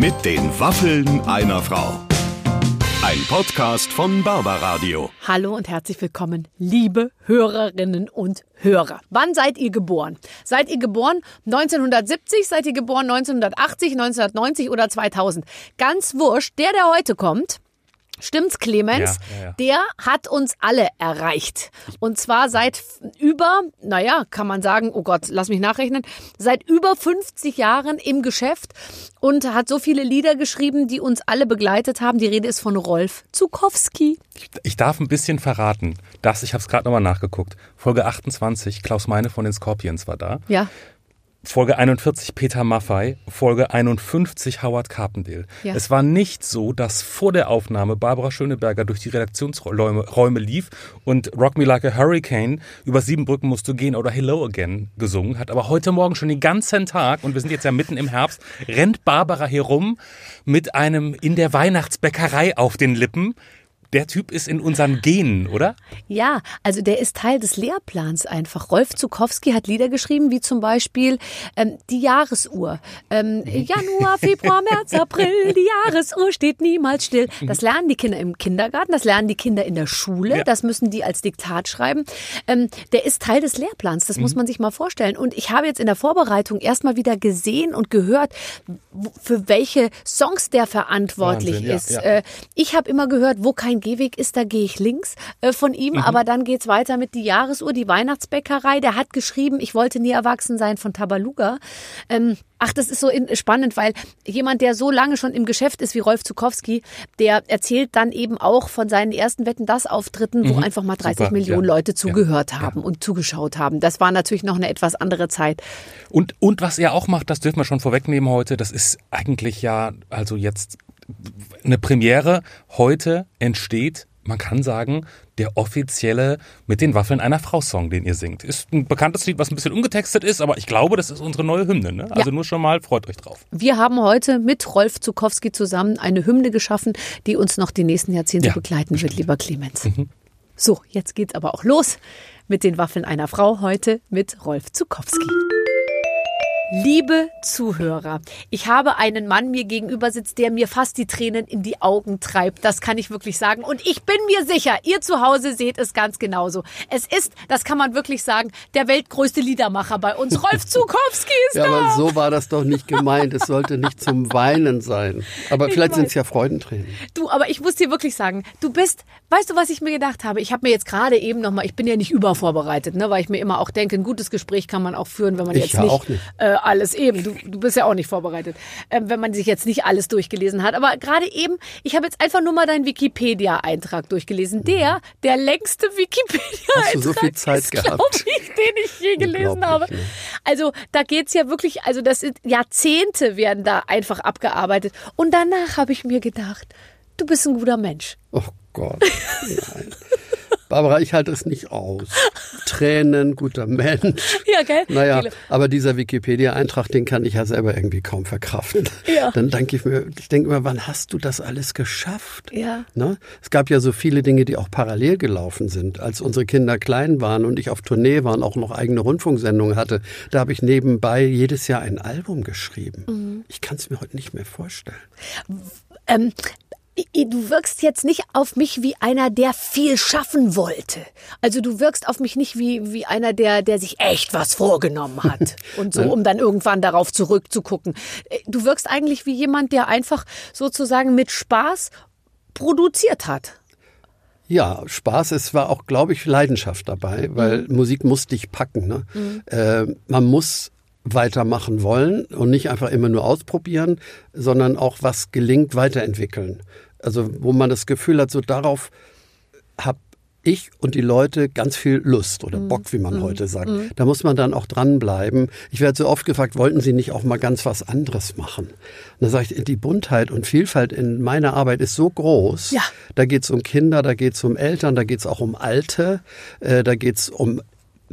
Mit den Waffeln einer Frau. Ein Podcast von Barbaradio. Hallo und herzlich willkommen, liebe Hörerinnen und Hörer. Wann seid ihr geboren? Seid ihr geboren 1970? Seid ihr geboren 1980, 1990 oder 2000? Ganz wurscht. Der, der heute kommt, Stimmt's, Clemens? Ja, ja, ja. Der hat uns alle erreicht. Und zwar seit über, naja, kann man sagen, oh Gott, lass mich nachrechnen, seit über 50 Jahren im Geschäft und hat so viele Lieder geschrieben, die uns alle begleitet haben. Die Rede ist von Rolf Zukowski. Ich, ich darf ein bisschen verraten. Das, ich habe es gerade nochmal nachgeguckt. Folge 28, Klaus Meine von den Scorpions war da. Ja. Folge 41 Peter Maffei, Folge 51 Howard Carpendale. Ja. Es war nicht so, dass vor der Aufnahme Barbara Schöneberger durch die Redaktionsräume Räume lief und Rock Me Like a Hurricane über sieben Brücken musst du gehen oder Hello Again gesungen hat. Aber heute Morgen schon den ganzen Tag, und wir sind jetzt ja mitten im Herbst, rennt Barbara hier rum mit einem in der Weihnachtsbäckerei auf den Lippen. Der Typ ist in unseren Genen, oder? Ja, also der ist Teil des Lehrplans einfach. Rolf Zukowski hat Lieder geschrieben, wie zum Beispiel ähm, die Jahresuhr. Ähm, Januar, Februar, März, April, die Jahresuhr steht niemals still. Das lernen die Kinder im Kindergarten, das lernen die Kinder in der Schule, Ja. das müssen die als Diktat schreiben. Ähm, der ist Teil des Lehrplans, das muss man sich mal vorstellen. Und ich habe jetzt in der Vorbereitung erstmal wieder gesehen und gehört, für welche Songs der verantwortlich Wahnsinn, ja, ist. ja. Äh, ich habe immer gehört, wo kein Gehweg ist, da gehe ich links äh, von ihm. Mhm. Aber dann geht's weiter mit die Jahresuhr, die Weihnachtsbäckerei. Der hat geschrieben, ich wollte nie erwachsen sein von Tabaluga. Ähm, ach, das ist so spannend, weil jemand, der so lange schon im Geschäft ist wie Rolf Zukowski, der erzählt dann eben auch von seinen ersten Wetten das Auftritten, wo einfach mal 30 Mhm. Super, Millionen ja. Leute Ja, zugehört ja. haben und zugeschaut haben. Das war natürlich noch eine etwas andere Zeit. Und, und was er auch macht, das dürfen wir schon vorwegnehmen heute, das ist eigentlich ja, also jetzt eine Premiere. Heute entsteht, man kann sagen, der offizielle mit den Waffeln einer Frau Song, den ihr singt. Ist ein bekanntes Lied, was ein bisschen umgetextet ist, aber ich glaube, das ist unsere neue Hymne. Ne? Also nur schon mal, freut euch drauf. Wir haben heute mit Rolf Zukowski zusammen eine Hymne geschaffen, die uns noch die nächsten Jahrzehnte Ja, begleiten wird, lieber Clemens. So, jetzt geht's aber auch los mit den Waffeln einer Frau heute mit Rolf Zukowski. Liebe Zuhörer, ich habe einen Mann mir gegenüber sitzt, der mir fast die Tränen in die Augen treibt. Das kann ich wirklich sagen. Und ich bin mir sicher, ihr zu Hause seht es ganz genauso. Es ist, das kann man wirklich sagen, der weltgrößte Liedermacher bei uns. Rolf Zukowski ist Ja, da. aber so war das doch nicht gemeint. Es sollte nicht zum Weinen sein. Aber Ich vielleicht sind es ja Freudentränen. Du, aber ich muss dir wirklich sagen, du bist, weißt du, was ich mir gedacht habe? Ich habe mir jetzt gerade eben nochmal, ich bin ja nicht übervorbereitet, ne, weil ich mir immer auch denke, ein gutes Gespräch kann man auch führen, wenn man Ich jetzt ja nicht, auch nicht. Äh, alles eben, du, du bist ja auch nicht vorbereitet, ähm, wenn man sich jetzt nicht alles durchgelesen hat. Aber gerade eben, ich habe jetzt einfach nur mal deinen Wikipedia-Eintrag durchgelesen. Der, der längste Wikipedia-Eintrag so viel Zeit ist, gehabt? glaub ich, den ich je gelesen habe. Ne? Also da geht's ja wirklich, also das sind Jahrzehnte werden da einfach abgearbeitet. Und danach habe ich mir gedacht, du bist ein guter Mensch. Oh Gott. Nein. Barbara, ich halte es nicht aus. Tränen, guter Mensch. Ja, gell? Naja, aber dieser Wikipedia-Eintrag, den kann ich ja selber irgendwie kaum verkraften. Ja. Dann denke ich mir, ich denke immer, wann hast du das alles geschafft? Ja. Ne? Es gab ja so viele Dinge, die auch parallel gelaufen sind. Als unsere Kinder klein waren und ich auf Tournee war und auch noch eigene Rundfunksendungen hatte, da habe ich nebenbei jedes Jahr ein Album geschrieben. Mhm. Ich kann es mir heute nicht mehr vorstellen. Ähm, du wirkst jetzt nicht auf mich wie einer, der viel schaffen wollte. Also du wirkst auf mich nicht wie, wie einer, der, der sich echt was vorgenommen hat. Und so, um dann irgendwann darauf zurückzugucken. Äh, Du wirkst eigentlich wie jemand, der einfach sozusagen mit Spaß produziert hat. Ja, Spaß, es war auch, glaube ich, Leidenschaft dabei, weil Musik muss dich packen. Ne? Äh, man muss weitermachen wollen und nicht einfach immer nur ausprobieren, sondern auch was gelingt, weiterentwickeln. Also wo man das Gefühl hat, so darauf hab ich und die Leute ganz viel Lust oder Bock, wie man heute sagt. Da muss man dann auch dranbleiben. Ich werde so oft gefragt, wollten Sie nicht auch mal ganz was anderes machen? Und da sage ich, die Buntheit und Vielfalt in meiner Arbeit ist so groß. Ja. Da geht es um Kinder, da geht es um Eltern, da geht es auch um Alte, äh, da geht es um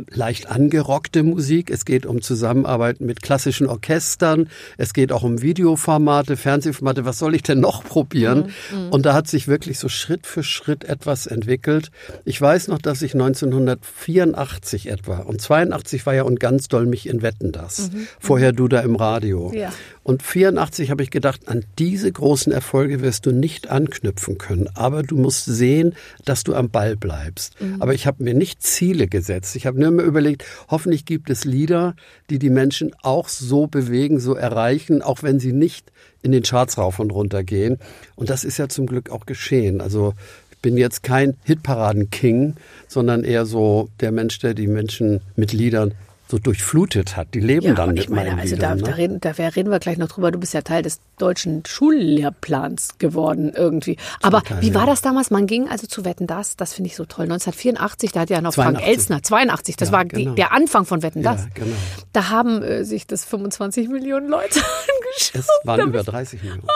leicht angerockte Musik. Es geht um Zusammenarbeit mit klassischen Orchestern. Es geht auch um Videoformate, Fernsehformate. Was soll ich denn noch probieren? Und da hat sich wirklich so Schritt für Schritt etwas entwickelt. Ich weiß noch, dass ich 1984 etwa und 82 war ja und ganz doll mich in Wetten das. Vorher du da im Radio. Ja. Und 84 habe ich gedacht, an diese großen Erfolge wirst du nicht anknüpfen können. Aber du musst sehen, dass du am Ball bleibst. Mhm. Aber ich habe mir nicht Ziele gesetzt. Ich habe nur immer überlegt, hoffentlich gibt es Lieder, die die Menschen auch so bewegen, so erreichen, auch wenn sie nicht in den Charts rauf und runter gehen. Und das ist ja zum Glück auch geschehen. Also ich bin jetzt kein Hitparaden-King, sondern eher so der Mensch, der die Menschen mit Liedern so durchflutet hat. Die leben ja, dann mit ich meine, meinen also Liedern, da, ne? da, reden, da reden wir gleich noch drüber. Du bist ja Teil des deutschen Schullehrplans geworden irgendwie. Aber Teil, wie war ja. das damals? Man ging also zu Wetten das. Das finde ich so toll. 1984, da hat ja noch 82. Frank Elsner 82. Das Ja, war genau. die, der Anfang von Wetten Ja, das. genau. Da haben äh, sich das 25 Millionen Leute angeschaut. Es waren über 30 Millionen. Oh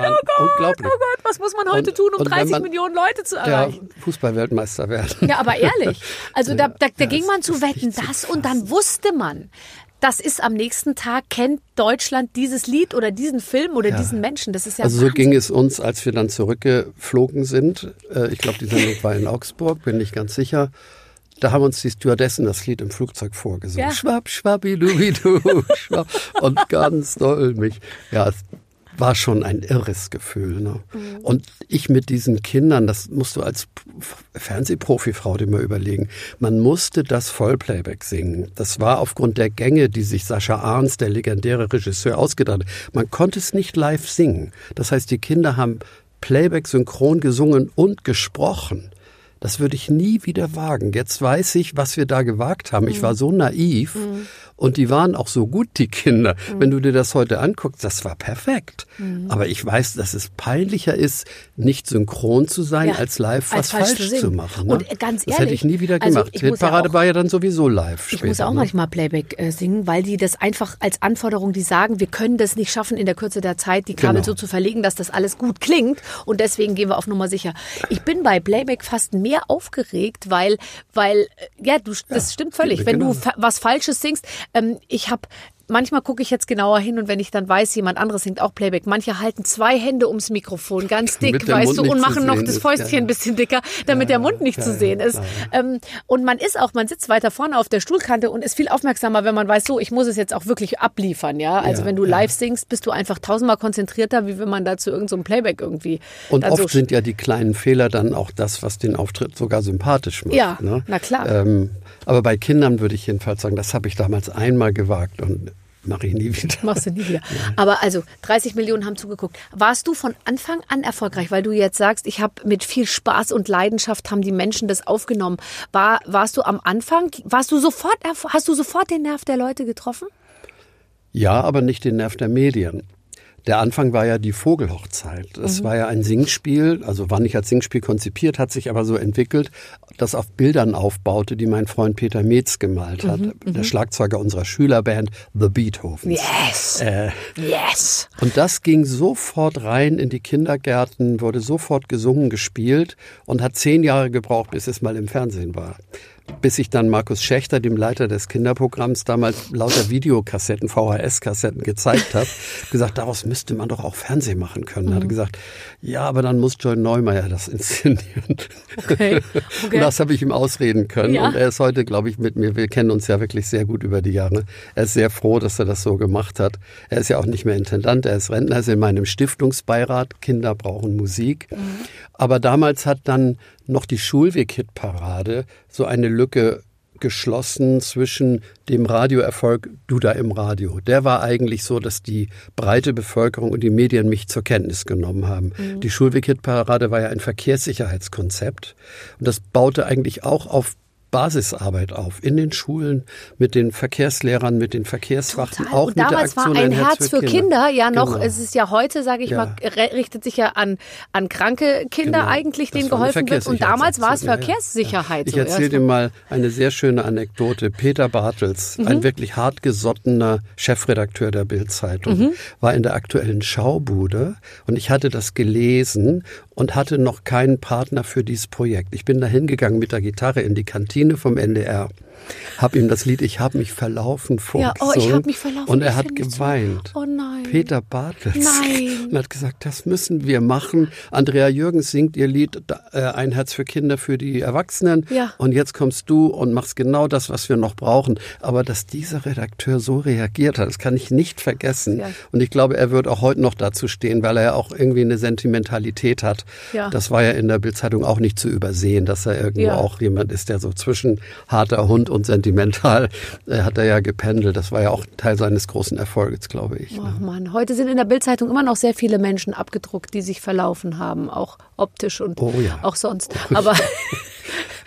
nein, oh Gott, unglaublich. oh Gott, was muss man heute Und- tun, um und wenn 30 man- Millionen Leute zu erreichen? Fußballweltmeister werden. Ja, aber ehrlich. Also da, da, da Ja, ging man zu Wetten das und dann wusste man, das ist am nächsten Tag, kennt Deutschland dieses Lied oder diesen Film oder diesen Menschen. Das ist ja Also so Wahnsinn. ging es uns, als wir dann zurückgeflogen sind. Äh, Ich glaube, die Sendung war in Augsburg, bin nicht ganz sicher. Da haben uns die Stewardessen das Lied im Flugzeug vorgesungen. Ja. Schwapp, schwappidubidu, schwapp. Und ganz doll mich. Ja, war schon ein irres Gefühl. Ne? Mhm. Und ich mit diesen Kindern, das musst du als Fernsehprofifrau dir mal überlegen. Man musste das Vollplayback singen. Das war aufgrund der Gänge, die sich Sascha Arns, der legendäre Regisseur, ausgedacht hat. Man konnte es nicht live singen. Das heißt, die Kinder haben Playback synchron gesungen und gesprochen. Das würde ich nie wieder wagen. Jetzt weiß ich, was wir da gewagt haben. Ich war so naiv und die waren auch so gut, die Kinder. Wenn du dir das heute anguckst, das war perfekt. Aber ich weiß, dass es peinlicher ist, nicht synchron zu sein, Ja, als live als was falsch falsch, zu zu machen. Ne? Und ganz das hätte ehrlich, ich nie wieder also gemacht. ich muss ja auch- war ja dann sowieso live Ich später. muss auch ne? manchmal Playback äh, singen, weil die das einfach als Anforderung, die sagen, wir können das nicht schaffen, in der Kürze der Zeit die Kabel Genau. so zu verlegen, dass das alles gut klingt. Und deswegen gehen wir auf Nummer sicher. Ich bin bei Playback fast mehr aufgeregt, weil, weil, äh, ja, du, das stimmt völlig. Wenn genau. du was Falsches singst, ähm, ich habe Manchmal gucke ich jetzt genauer hin und wenn ich dann weiß, jemand anderes singt auch Playback. Manche halten zwei Hände ums Mikrofon, ganz dick, weißt Mund du, und zu machen noch das ist. Fäustchen Ja, ja. ein bisschen dicker, damit der Mund nicht zu ja, sehen ist. Ähm, und man ist auch, man sitzt weiter vorne auf der Stuhlkante und ist viel aufmerksamer, wenn man weiß, so, ich muss es jetzt auch wirklich abliefern, ja. Also Ja, wenn du ja. live singst, bist du einfach tausendmal konzentrierter, wie wenn man da zu irgendeinem Playback irgendwie. Und oft so sind ja die kleinen Fehler dann auch das, was den Auftritt sogar sympathisch macht. Ja, ne? na klar. Ähm, aber bei Kindern würde ich jedenfalls sagen, das habe ich damals einmal gewagt und mache ich nie wieder. Machst du nie wieder. Aber also 30 Millionen haben zugeguckt. Warst du von Anfang an erfolgreich, weil du jetzt sagst, ich habe mit viel Spaß und Leidenschaft haben die Menschen das aufgenommen. War, warst du am Anfang, warst du sofort, hast du sofort den Nerv der Leute getroffen? Ja, aber nicht den Nerv der Medien. Der Anfang war ja die Vogelhochzeit. Das war ja ein Singspiel, also war nicht als Singspiel konzipiert, hat sich aber so entwickelt, das auf Bildern aufbaute, die mein Freund Peter Metz gemalt hat, der Schlagzeuger unserer Schülerband The Beethovens. Yes. yes. Und das ging sofort rein in die Kindergärten, wurde sofort gesungen, gespielt und hat zehn Jahre gebraucht, bis es mal im Fernsehen war. Bis ich dann Markus Schächter, dem Leiter des Kinderprogramms, damals lauter Videokassetten, VHS-Kassetten gezeigt habe, gesagt, daraus müsste man doch auch Fernsehen machen können. Mhm. Hat er gesagt, ja, aber dann muss John Neumeier das inszenieren. Okay. Und das habe ich ihm ausreden können. Ja. Und er ist heute, glaube ich, mit mir, wir kennen uns ja wirklich sehr gut über die Jahre. Er ist sehr froh, dass er das so gemacht hat. Er ist ja auch nicht mehr Intendant, er ist Rentner, er ist in meinem Stiftungsbeirat. Kinder brauchen Musik. Aber damals hat dann noch die Schulweg-Hitparade so eine Lücke geschlossen zwischen dem Radioerfolg Du da im Radio. Der war eigentlich so, dass die breite Bevölkerung und die Medien mich zur Kenntnis genommen haben. Die Schulweg-Hitparade war ja ein Verkehrssicherheitskonzept und das baute eigentlich auch auf Basisarbeit auf in den Schulen mit den Verkehrslehrern, mit den Verkehrswachten, Total. auch und mit der damals Aktion war ein Herz für Kinder, ja noch, Genau. es ist ja heute, sage ich Ja. mal, richtet sich ja an, an kranke Kinder Genau. eigentlich, denen geholfen wird. Und damals war es Verkehrssicherheitsaktion, ja, ja. Verkehrssicherheit. Ich erzähle dir mal eine sehr schöne Anekdote. Peter Bartels, Mhm. ein wirklich hartgesottener Chefredakteur der Bild-Zeitung, Mhm. war in der aktuellen Schaubude und ich hatte das gelesen und hatte noch keinen Partner für dieses Projekt. Ich bin da hingegangen mit der Gitarre in die Kantine vom NDR habe ihm das Lied Ich habe mich verlaufen Ja, vorgesungen. oh, ich hab mich verlaufen, Und er hat so- geweint. Oh nein. Peter Bartels. Nein. Und hat gesagt, das müssen wir machen. Andrea Jürgens singt ihr Lied äh, Ein Herz für Kinder für die Erwachsenen. Ja. Und jetzt kommst du und machst genau das, was wir noch brauchen. Aber dass dieser Redakteur so reagiert hat, das kann ich nicht vergessen. Ja. Und ich glaube, er wird auch heute noch dazu stehen, weil er ja auch irgendwie eine Sentimentalität hat. Ja. Das war ja in der Bildzeitung auch nicht zu übersehen, dass er irgendwo Ja. auch jemand ist, der so zwischen harter Hund und sentimental äh, hat er ja gependelt. Das war ja auch Teil seines großen Erfolges, glaube ich. ne? Ach Mann, heute sind in der Bildzeitung immer noch sehr viele Menschen abgedruckt, die sich verlaufen haben, auch optisch und Oh ja. auch sonst. Aber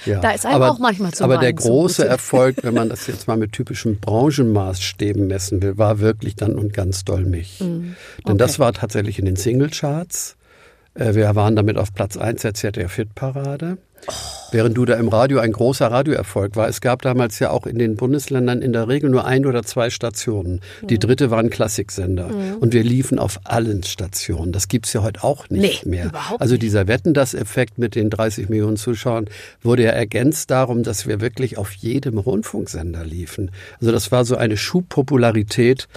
Ja. Da ist einem auch manchmal zu Aber der große. Erfolg, wenn man das jetzt mal mit typischen Branchenmaßstäben messen will, war wirklich dann und ganz doll mich. Mhm. Denn das war tatsächlich in den Singlecharts. Äh, Wir waren damit auf Platz 1 der ZDF-Hit-Parade. Während du da im Radio ein großer Radioerfolg war. Es gab damals ja auch in den Bundesländern in der Regel nur ein oder zwei Stationen. Die dritte war ein Klassiksender. Und wir liefen auf allen Stationen. Das gibt's ja heute auch nicht Nee, mehr. überhaupt Also dieser Wetten, das Effekt mit den 30 Millionen Zuschauern wurde ja ergänzt darum, dass wir wirklich auf jedem Rundfunksender liefen. Also das war so eine Schubpopularität,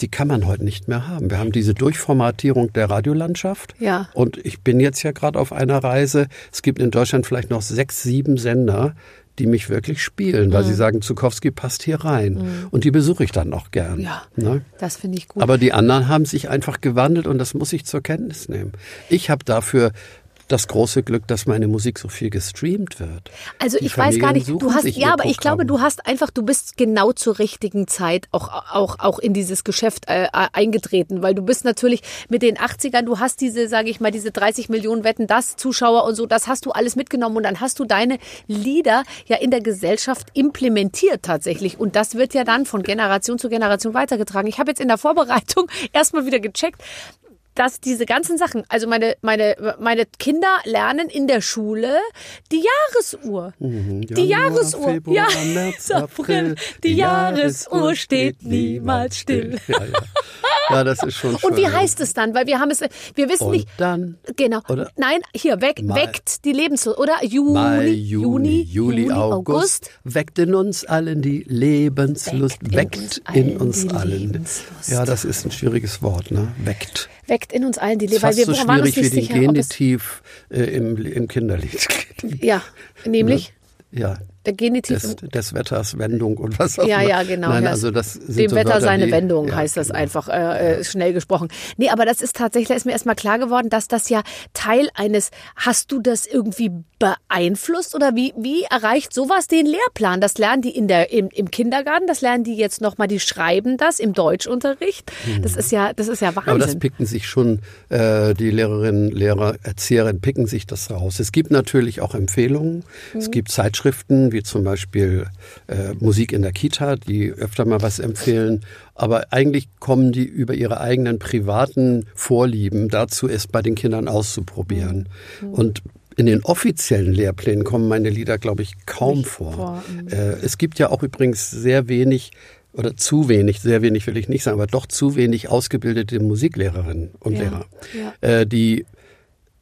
die kann man heute nicht mehr haben. Wir haben diese Durchformatierung der Radiolandschaft. Ja. Und ich bin jetzt ja gerade auf einer Reise. Es gibt in Deutschland vielleicht noch sechs, sieben Sender, die mich wirklich spielen, weil Mhm. sie sagen, Zukowski passt hier rein. Und die besuche ich dann auch gern. Ja. Ne? das finde ich gut. Aber die anderen haben sich einfach gewandelt und das muss ich zur Kenntnis nehmen. Ich habe dafür das große Glück, dass meine Musik so viel gestreamt wird. Also Die ich weiß gar Familien nicht, du hast, ja, aber ich glaube, du hast einfach, du bist genau zur richtigen Zeit auch, auch, auch in dieses Geschäft äh, eingetreten, weil du bist natürlich mit den 80ern, du hast diese, sage ich mal, diese 30 Millionen Wetten, das Zuschauer und so, das hast du alles mitgenommen und dann hast du deine Lieder ja in der Gesellschaft implementiert tatsächlich und das wird ja dann von Generation zu Generation weitergetragen. Ich habe jetzt in der Vorbereitung erstmal wieder gecheckt, dass diese ganzen Sachen, also meine, meine, meine Kinder lernen in der Schule die Jahresuhr. Die Januar, Jahresuhr. Februar, ja, März, April. April. Die Jahresuhr steht niemals still. Ja, ja. ja, das ist schon schön. Und wie heißt es dann? Weil wir haben es, wir wissen Und nicht. dann? Genau. Oder? Nein, hier, weg, Mai. weckt die Lebenslust. Oder Juni, Mai, Juni, Juli, August, weckt in uns allen die Lebenslust, Weckt weckt in in uns uns allen die allen. Lebenslust. Ja, das ist ein schwieriges Wort, ne? Weckt. Weckt in uns allen die Lebenslust. fast so waren uns schwierig wie den sicher, Genitiv äh, im, im Kinderlied. Ja, nämlich Ja, der Genitiv. des, des Wetters Wendung und was auch Ja, immer. ja, genau. Nein, ja. also das sind Dem so Wetter Wörter, seine die, Wendung ja, heißt das genau. einfach äh, äh, schnell gesprochen. Nee, aber das ist tatsächlich, ist mir erstmal klar geworden, dass das ja Teil eines, hast du das irgendwie beeinflusst oder wie, wie erreicht sowas den Lehrplan? Das lernen die in der, im, im Kindergarten, das lernen die jetzt nochmal, die schreiben das im Deutschunterricht. Das ist ja, das ist ja Wahnsinn. Mhm. Aber das picken sich schon, äh, die Lehrerinnen, Lehrer, Erzieherinnen picken sich das raus. Es gibt natürlich auch Empfehlungen. Mhm. Es gibt Zeitschriften, wie zum Beispiel äh, Musik in der Kita, die öfter mal was empfehlen. Aber eigentlich kommen die über ihre eigenen privaten Vorlieben dazu, es bei den Kindern auszuprobieren. Mhm. Und in den offiziellen Lehrplänen kommen meine Lieder, glaube ich, kaum Nicht vor. vor, Äh, es gibt ja auch übrigens sehr wenig oder zu wenig, sehr wenig will ich nicht sagen, aber doch zu wenig ausgebildete Musiklehrerinnen und Ja, Lehrer, ja. Äh, die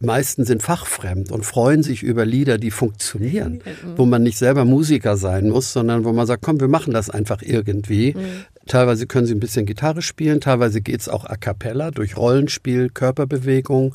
meisten sind fachfremd und freuen sich über Lieder, die funktionieren, Mhm. wo man nicht selber Musiker sein muss, sondern wo man sagt, komm, wir machen das einfach irgendwie. Mhm. Teilweise können sie ein bisschen Gitarre spielen, teilweise geht's auch a cappella durch Rollenspiel, Körperbewegung.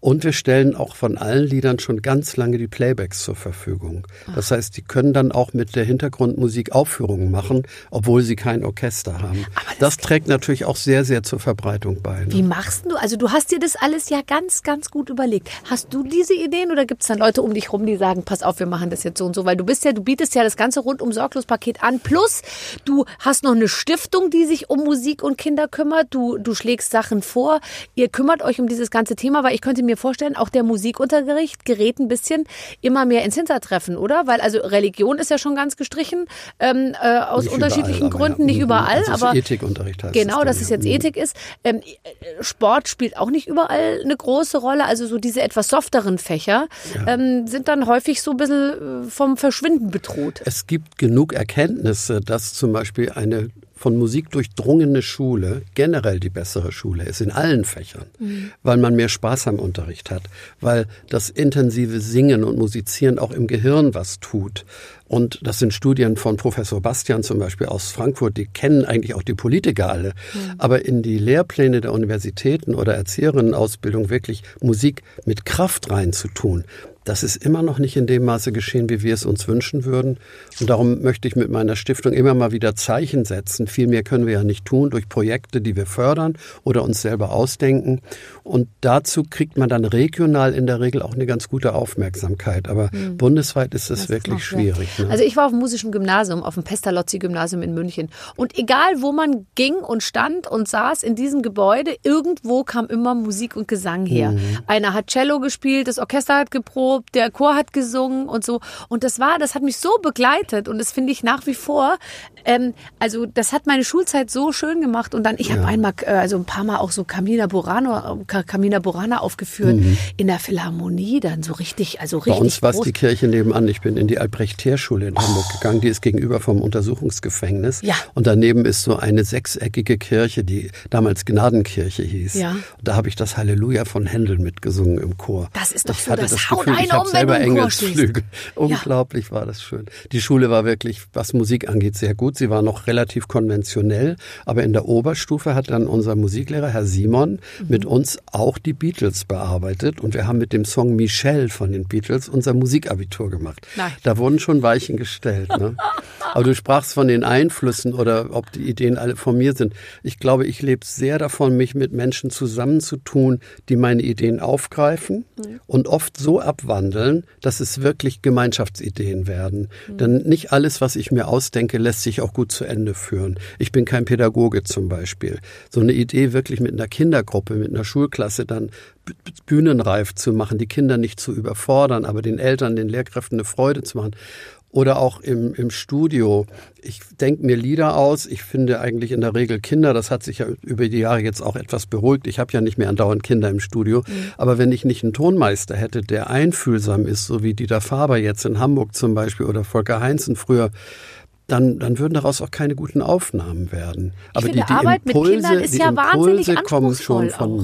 Und wir stellen auch von allen Liedern schon ganz lange die Playbacks zur Verfügung. Das heißt, die können dann auch mit der Hintergrundmusik Aufführungen machen, obwohl sie kein Orchester haben. Das, trägt natürlich auch sehr, sehr zur Verbreitung bei. Ne? Wie machst du? Also du hast dir das alles ja ganz, ganz gut überlegt. Hast du diese Ideen oder gibt es dann Leute um dich rum, die sagen, pass auf, wir machen das jetzt so und so? Weil du bist ja, du bietest ja das ganze rundum sorglos Paket an. Plus du hast noch eine Stiftung, die sich um Musik und Kinder kümmert. Du, du schlägst Sachen vor. Ihr kümmert euch um dieses ganze Thema, weil ich könnte mir vorstellen, auch der Musikunterricht gerät ein bisschen immer mehr ins Hintertreffen, oder? Weil also Religion ist ja schon ganz gestrichen ähm, äh, aus Nicht unterschiedlichen überall, Gründen, ja. nicht Mhm. überall, Also aber Ethikunterricht heißt genau, dass es ja. jetzt Mhm. Ethik ist. Ähm, äh, Sport spielt auch nicht überall eine große Rolle. Also so diese etwas softeren Fächer ähm, sind dann häufig so ein bisschen äh, vom Verschwinden bedroht. Es gibt genug Erkenntnisse, dass zum Beispiel eine von Musik durchdrungene Schule generell die bessere Schule ist, in allen Fächern, mhm. weil man mehr Spaß am Unterricht hat, weil das intensive Singen und Musizieren auch im Gehirn was tut. Und das sind Studien von Professor Bastian zum Beispiel aus Frankfurt, die kennen eigentlich auch die Politiker alle. Mhm. Aber in die Lehrpläne der Universitäten oder Erzieherinnenausbildung wirklich Musik mit Kraft reinzutun, das ist immer noch nicht in dem Maße geschehen, wie wir es uns wünschen würden. Und darum möchte ich mit meiner Stiftung immer mal wieder Zeichen setzen. Viel mehr können wir ja nicht tun durch Projekte, die wir fördern oder uns selber ausdenken. Und dazu kriegt man dann regional in der Regel auch eine ganz gute Aufmerksamkeit. Aber mhm. bundesweit ist es wirklich schwierig. Ne? Also ich war auf dem musischen Gymnasium, auf dem Pestalozzi-Gymnasium in München. Und egal, wo man ging und stand und saß in diesem Gebäude, irgendwo kam immer Musik und Gesang her. Mhm. Einer hat Cello gespielt, das Orchester hat geprobt, der Chor hat gesungen und so. Und das war, das hat mich so begleitet und das finde ich nach wie vor, ähm, also das hat meine Schulzeit so schön gemacht. Und dann, ich habe ja. einmal, äh, also ein paar Mal auch so Camina Burano, Camina Burana aufgeführt mhm. in der Philharmonie, dann so richtig, also richtig. Bei uns war es die Kirche nebenan. Ich bin in die Albrecht-Teer-Schule in oh. Hamburg gegangen. Die ist gegenüber vom Untersuchungsgefängnis. Ja. Und daneben ist so eine sechseckige Kirche, die damals Gnadenkirche hieß. Ja. Und da habe ich das Halleluja von Händel mitgesungen im Chor. Das ist doch ich so, das, das Gefühl, ich habe selber Engelsflügel. Unglaublich ja. war das schön. Die Schule war wirklich, was Musik angeht, sehr gut. Sie war noch relativ konventionell, aber in der Oberstufe hat dann unser Musiklehrer, Herr Simon, mhm. mit uns auch die Beatles bearbeitet und wir haben mit dem Song Michelle von den Beatles unser Musikabitur gemacht. Nein. Da wurden schon Weichen gestellt. Ne? aber du sprachst von den Einflüssen oder ob die Ideen alle von mir sind. Ich glaube, ich lebe sehr davon, mich mit Menschen zusammenzutun, die meine Ideen aufgreifen mhm. und oft so abwandeln, dass es wirklich Gemeinschaftsideen werden. Mhm. Denn nicht alles, was ich mir ausdenke, lässt sich auch gut zu Ende führen. Ich bin kein Pädagoge zum Beispiel. So eine Idee wirklich mit einer Kindergruppe, mit einer Schulklasse dann bühnenreif zu machen, die Kinder nicht zu überfordern, aber den Eltern, den Lehrkräften eine Freude zu machen oder auch im, im Studio. Ich denke mir Lieder aus. Ich finde eigentlich in der Regel Kinder, das hat sich ja über die Jahre jetzt auch etwas beruhigt. Ich habe ja nicht mehr andauernd Kinder im Studio. Mhm. Aber wenn ich nicht einen Tonmeister hätte, der einfühlsam ist, so wie Dieter Faber jetzt in Hamburg zum Beispiel oder Volker Heinzen früher, dann, dann würden daraus auch keine guten Aufnahmen werden. Aber finde, die, die Arbeit Impulse, mit Kindern ist ja wahnsinnig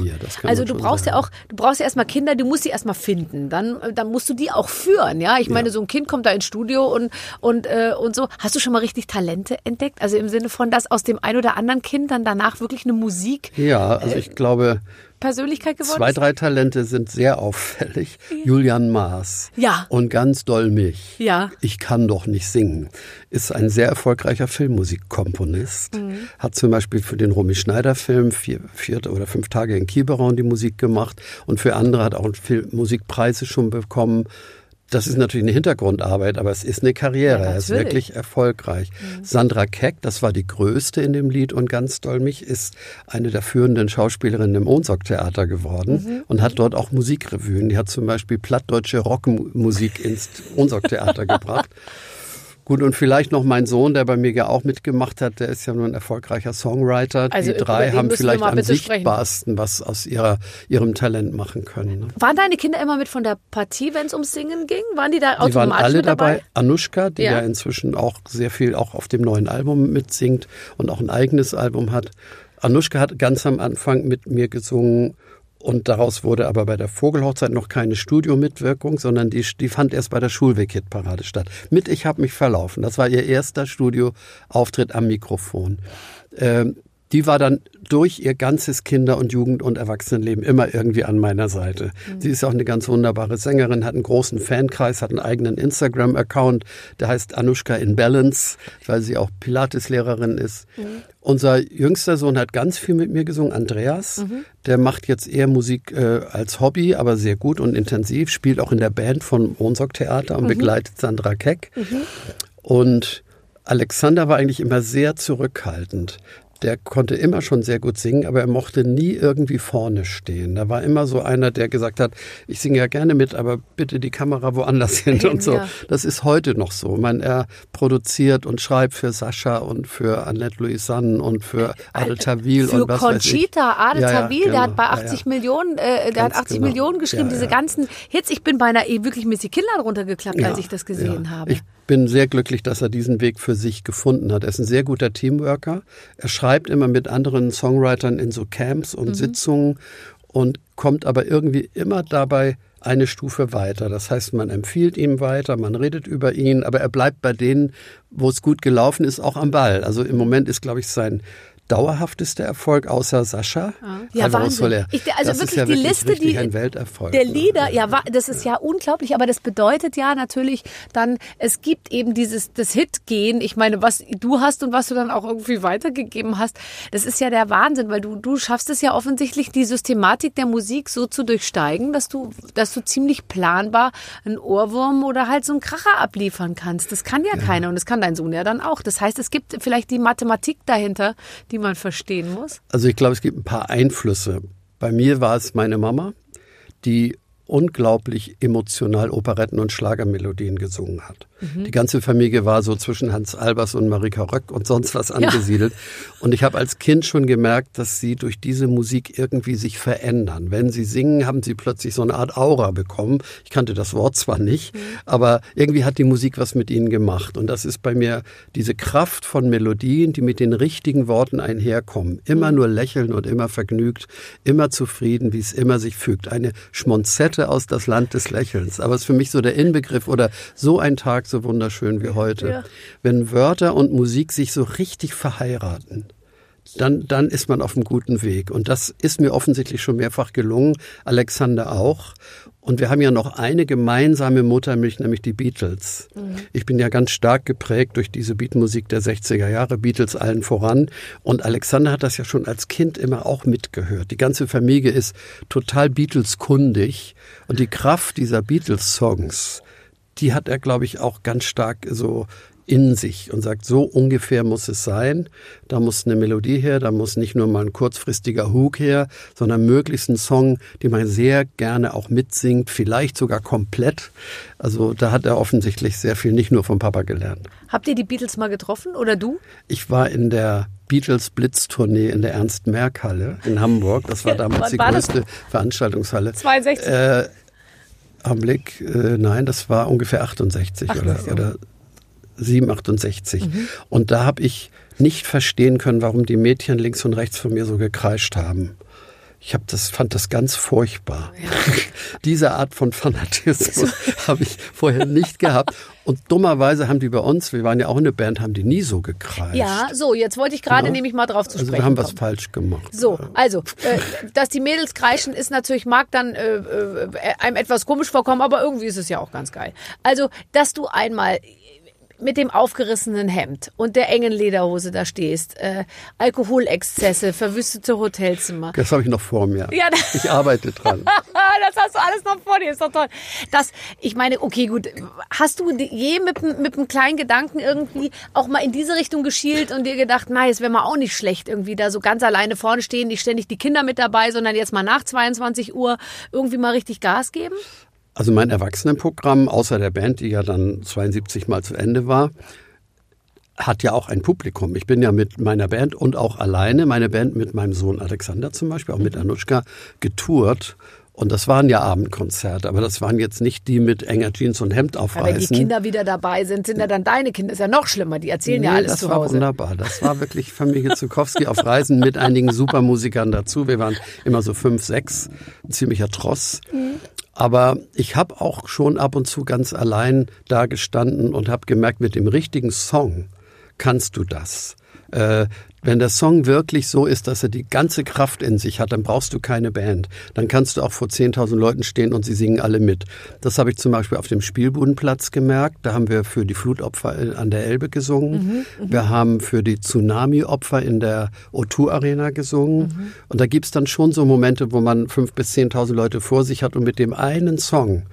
mir. also du brauchst sagen. ja auch, du brauchst ja erstmal Kinder, du musst sie erstmal finden. Dann, dann musst du die auch führen. Ja, ich meine, ja. so ein Kind kommt da ins Studio und und äh, und so. Hast du schon mal richtig Talente entdeckt? Also im Sinne von, dass aus dem ein oder anderen Kind dann danach wirklich eine Musik. Ja, also ich glaube, Persönlichkeit geworden Zwei, drei Talente sind sehr auffällig. Ja. Julian Maas. Ja. Und ganz doll mich. Ja. Ich kann doch nicht singen. Ist ein sehr erfolgreicher Filmmusikkomponist. Mhm. Hat zum Beispiel für den Romy Schneider Film vier, vier oder fünf Tage in Kiberau die Musik gemacht und für andere hat auch Musikpreise schon bekommen. Das ist natürlich eine Hintergrundarbeit, aber es ist eine Karriere. Ja, er ist wirklich erfolgreich. Mhm. Sandra Keck, das war die größte in dem Lied und ganz doll mich, ist eine der führenden Schauspielerinnen im Ohnsorg-Theater geworden mhm. und hat dort auch Musikrevuen. Die hat zum Beispiel plattdeutsche Rockmusik ins Ohnsorg-Theater gebracht. Gut, und vielleicht noch mein Sohn, der bei mir ja auch mitgemacht hat, der ist ja nur ein erfolgreicher Songwriter. Also die drei haben vielleicht am sichtbarsten was aus ihrer, ihrem Talent machen können. Ne? Waren deine Kinder immer mit von der Partie, wenn es ums Singen ging? Waren die da automatisch die waren alle mit dabei? dabei? Anushka, die ja. ja inzwischen auch sehr viel auch auf dem neuen Album mitsingt und auch ein eigenes Album hat. Anushka hat ganz am Anfang mit mir gesungen und daraus wurde aber bei der Vogelhochzeit noch keine Studiomitwirkung, sondern die, die fand erst bei der Schulweg-Hit-Parade statt. Mit Ich hab mich verlaufen. Das war ihr erster Studioauftritt am Mikrofon. Ähm, die war dann durch ihr ganzes Kinder- und Jugend- und Erwachsenenleben immer irgendwie an meiner Seite. Mhm. Sie ist auch eine ganz wunderbare Sängerin, hat einen großen Fankreis, hat einen eigenen Instagram-Account, der heißt Anushka in Balance, weil sie auch Pilates-Lehrerin ist. Mhm. Unser jüngster Sohn hat ganz viel mit mir gesungen, Andreas. Mhm. Der macht jetzt eher Musik äh, als Hobby, aber sehr gut und intensiv, spielt auch in der Band von Wohnsorg Theater und mhm. begleitet Sandra Keck. Mhm. Und Alexander war eigentlich immer sehr zurückhaltend der konnte immer schon sehr gut singen, aber er mochte nie irgendwie vorne stehen. Da war immer so einer, der gesagt hat, ich singe ja gerne mit, aber bitte die Kamera woanders hin und so. Ja. Das ist heute noch so. Man, er produziert und schreibt für Sascha und für Annette Louisanne und für Adel Tawil für und was Conchita. Adel ja, Tawil, ja, genau. der hat bei 80 ja, Millionen, äh, der hat 80 genau. Millionen geschrieben, diese ganzen Hits. Ich bin beinahe eh wirklich Missy Kindler runtergeklappt, als ich das gesehen habe. Ich bin sehr glücklich, dass er diesen Weg für sich gefunden hat. Er ist ein sehr guter Teamworker. Er schreibt immer mit anderen Songwritern in so Camps und mhm. Sitzungen und kommt aber irgendwie immer dabei eine Stufe weiter. Das heißt, man empfiehlt ihm weiter, man redet über ihn, aber er bleibt bei denen, wo es gut gelaufen ist, auch am Ball. Also im Moment ist, glaube ich, sein dauerhaftester Erfolg außer Sascha. Ja, also, Wahnsinn. Ich, also das wirklich ja die wirklich Liste, die ein Welterfolg. der Lieder, ja, das ist ja unglaublich, aber das bedeutet ja natürlich dann, es gibt eben dieses das Hit-Gehen. Ich meine, was du hast und was du dann auch irgendwie weitergegeben hast, das ist ja der Wahnsinn, weil du du schaffst es ja offensichtlich die Systematik der Musik so zu durchsteigen, dass du dass du ziemlich planbar einen Ohrwurm oder halt so einen Kracher abliefern kannst. Das kann ja, ja. keiner und das kann dein Sohn ja dann auch. Das heißt, es gibt vielleicht die Mathematik dahinter, die man verstehen muss? Also ich glaube, es gibt ein paar Einflüsse. Bei mir war es meine Mama, die unglaublich emotional Operetten und Schlagermelodien gesungen hat. Mhm. Die ganze Familie war so zwischen Hans Albers und Marika Röck und sonst was angesiedelt. Ja. Und ich habe als Kind schon gemerkt, dass sie durch diese Musik irgendwie sich verändern. Wenn sie singen, haben sie plötzlich so eine Art Aura bekommen. Ich kannte das Wort zwar nicht, mhm. aber irgendwie hat die Musik was mit ihnen gemacht. Und das ist bei mir diese Kraft von Melodien, die mit den richtigen Worten einherkommen. Immer mhm. nur lächeln und immer vergnügt, immer zufrieden, wie es immer sich fügt. Eine Schmonzette aus das Land des Lächelns. Aber es ist für mich so der Inbegriff oder so ein Tag, so wunderschön wie heute. Ja. Wenn Wörter und Musik sich so richtig verheiraten, dann, dann ist man auf einem guten Weg. Und das ist mir offensichtlich schon mehrfach gelungen, Alexander auch. Und wir haben ja noch eine gemeinsame Muttermilch, nämlich die Beatles. Mhm. Ich bin ja ganz stark geprägt durch diese Beatmusik der 60er Jahre, Beatles allen voran. Und Alexander hat das ja schon als Kind immer auch mitgehört. Die ganze Familie ist total Beatles-kundig. Und die Kraft dieser Beatles-Songs, die hat er, glaube ich, auch ganz stark so in sich und sagt, so ungefähr muss es sein. Da muss eine Melodie her, da muss nicht nur mal ein kurzfristiger Hook her, sondern möglichst ein Song, den man sehr gerne auch mitsingt, vielleicht sogar komplett. Also da hat er offensichtlich sehr viel nicht nur vom Papa gelernt. Habt ihr die Beatles mal getroffen oder du? Ich war in der Beatles Blitztournee in der Ernst-Merck-Halle in Hamburg. Das war damals die größte das? Veranstaltungshalle. 62. Äh, Blick, äh, nein, das war ungefähr 68 Ach, oder, oder 7, 68. Mhm. Und da habe ich nicht verstehen können, warum die Mädchen links und rechts von mir so gekreischt haben. Ich hab das, fand das ganz furchtbar. Ja. Diese Art von Fanatismus habe ich vorher nicht gehabt. Und dummerweise haben die bei uns, wir waren ja auch eine Band, haben die nie so gekreischt. Ja, so, jetzt wollte ich gerade ja. nämlich mal drauf zu sprechen. Also wir haben kommen. was falsch gemacht. So, also, äh, dass die Mädels kreischen, ist natürlich, mag dann äh, äh, einem etwas komisch vorkommen, aber irgendwie ist es ja auch ganz geil. Also, dass du einmal mit dem aufgerissenen Hemd und der engen Lederhose da stehst, äh, Alkoholexzesse, verwüstete Hotelzimmer. Das habe ich noch vor mir. Ja, ich arbeite dran. das hast du alles noch vor dir, ist doch toll. Das, ich meine, okay, gut. Hast du je mit, mit einem kleinen Gedanken irgendwie auch mal in diese Richtung geschielt und dir gedacht, na, es wäre mal auch nicht schlecht, irgendwie da so ganz alleine vorne stehen, nicht ständig die Kinder mit dabei, sondern jetzt mal nach 22 Uhr irgendwie mal richtig Gas geben? Also mein Erwachsenenprogramm, außer der Band, die ja dann 72 Mal zu Ende war, hat ja auch ein Publikum. Ich bin ja mit meiner Band und auch alleine, meine Band mit meinem Sohn Alexander zum Beispiel, auch mit Anushka, getourt. Und das waren ja Abendkonzerte, aber das waren jetzt nicht die mit enger Jeans und Hemd aufreißen. Aber wenn die Kinder wieder dabei sind, sind ja dann deine Kinder. ist ja noch schlimmer, die erzählen nee, ja alles zu Hause. Das war wunderbar. Das war wirklich Familie Zukowski auf Reisen mit einigen Supermusikern dazu. Wir waren immer so fünf, sechs, ein ziemlicher Tross. Mhm. Aber ich habe auch schon ab und zu ganz allein da gestanden und habe gemerkt, mit dem richtigen Song kannst du das. Äh, wenn der Song wirklich so ist, dass er die ganze Kraft in sich hat, dann brauchst du keine Band. Dann kannst du auch vor 10.000 Leuten stehen und sie singen alle mit. Das habe ich zum Beispiel auf dem Spielbudenplatz gemerkt. Da haben wir für die Flutopfer an der Elbe gesungen. Mhm, mhm. wir haben für die Tsunami-Opfer in der O2 Arena gesungen. Mhm. Und da gibt's dann schon so Momente, wo man 5.000 bis 10.000 Leute vor sich hat und mit dem einen Song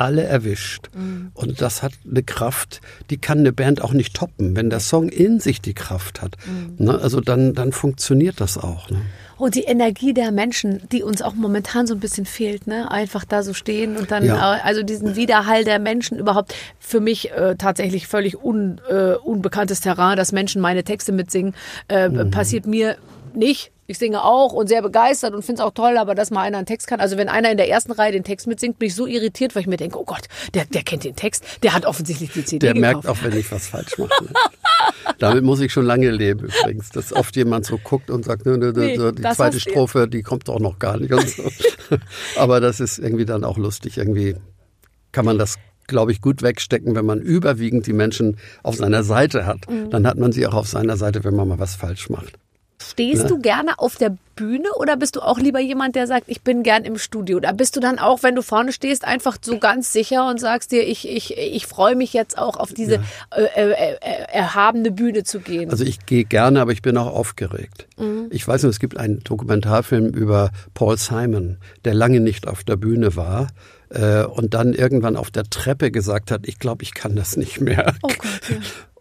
alle erwischt. Mhm. Und das hat eine Kraft, die kann eine Band auch nicht toppen. Wenn der Song in sich die Kraft hat, mhm. ne, also dann, dann funktioniert das auch. Ne? Und die Energie der Menschen, die uns auch momentan so ein bisschen fehlt, ne? Einfach da so stehen und dann, ja. äh, also diesen Widerhall der Menschen überhaupt für mich äh, tatsächlich völlig un, äh, unbekanntes Terrain, dass Menschen meine Texte mitsingen, äh, mhm. passiert mir nicht Ich singe auch und sehr begeistert und finde es auch toll, aber dass mal einer einen Text kann. Also wenn einer in der ersten Reihe den Text mitsingt, bin ich so irritiert, weil ich mir denke, oh Gott, der, der kennt den Text, der hat offensichtlich die CD Der gekauft. merkt auch, wenn ich was falsch mache. Ne? Damit muss ich schon lange leben übrigens, dass oft jemand so guckt und sagt, nö, nö, nö, Nee, die zweite Strophe, die kommt doch noch gar nicht. Und so. Aber das ist irgendwie dann auch lustig. Irgendwie kann man das glaube ich, gut wegstecken, wenn man überwiegend die Menschen auf seiner Seite hat. Mhm. Dann hat man sie auch auf seiner Seite, wenn man mal was falsch macht. Stehst Ne? du gerne auf der Bühne oder bist du auch lieber jemand, der sagt, ich bin gern im Studio? Oder bist du dann auch, wenn du vorne stehst, einfach so ganz sicher und sagst dir, ich, ich, ich freue mich jetzt auch auf diese äh, äh, äh, erhabene Bühne zu gehen? Also ich gehe gerne, aber ich bin auch aufgeregt. Ich weiß noch, es gibt einen Dokumentarfilm über Paul Simon, der lange nicht auf der Bühne war äh, und dann irgendwann auf der Treppe gesagt hat, ich glaube, ich kann das nicht mehr. oh Gott, ja.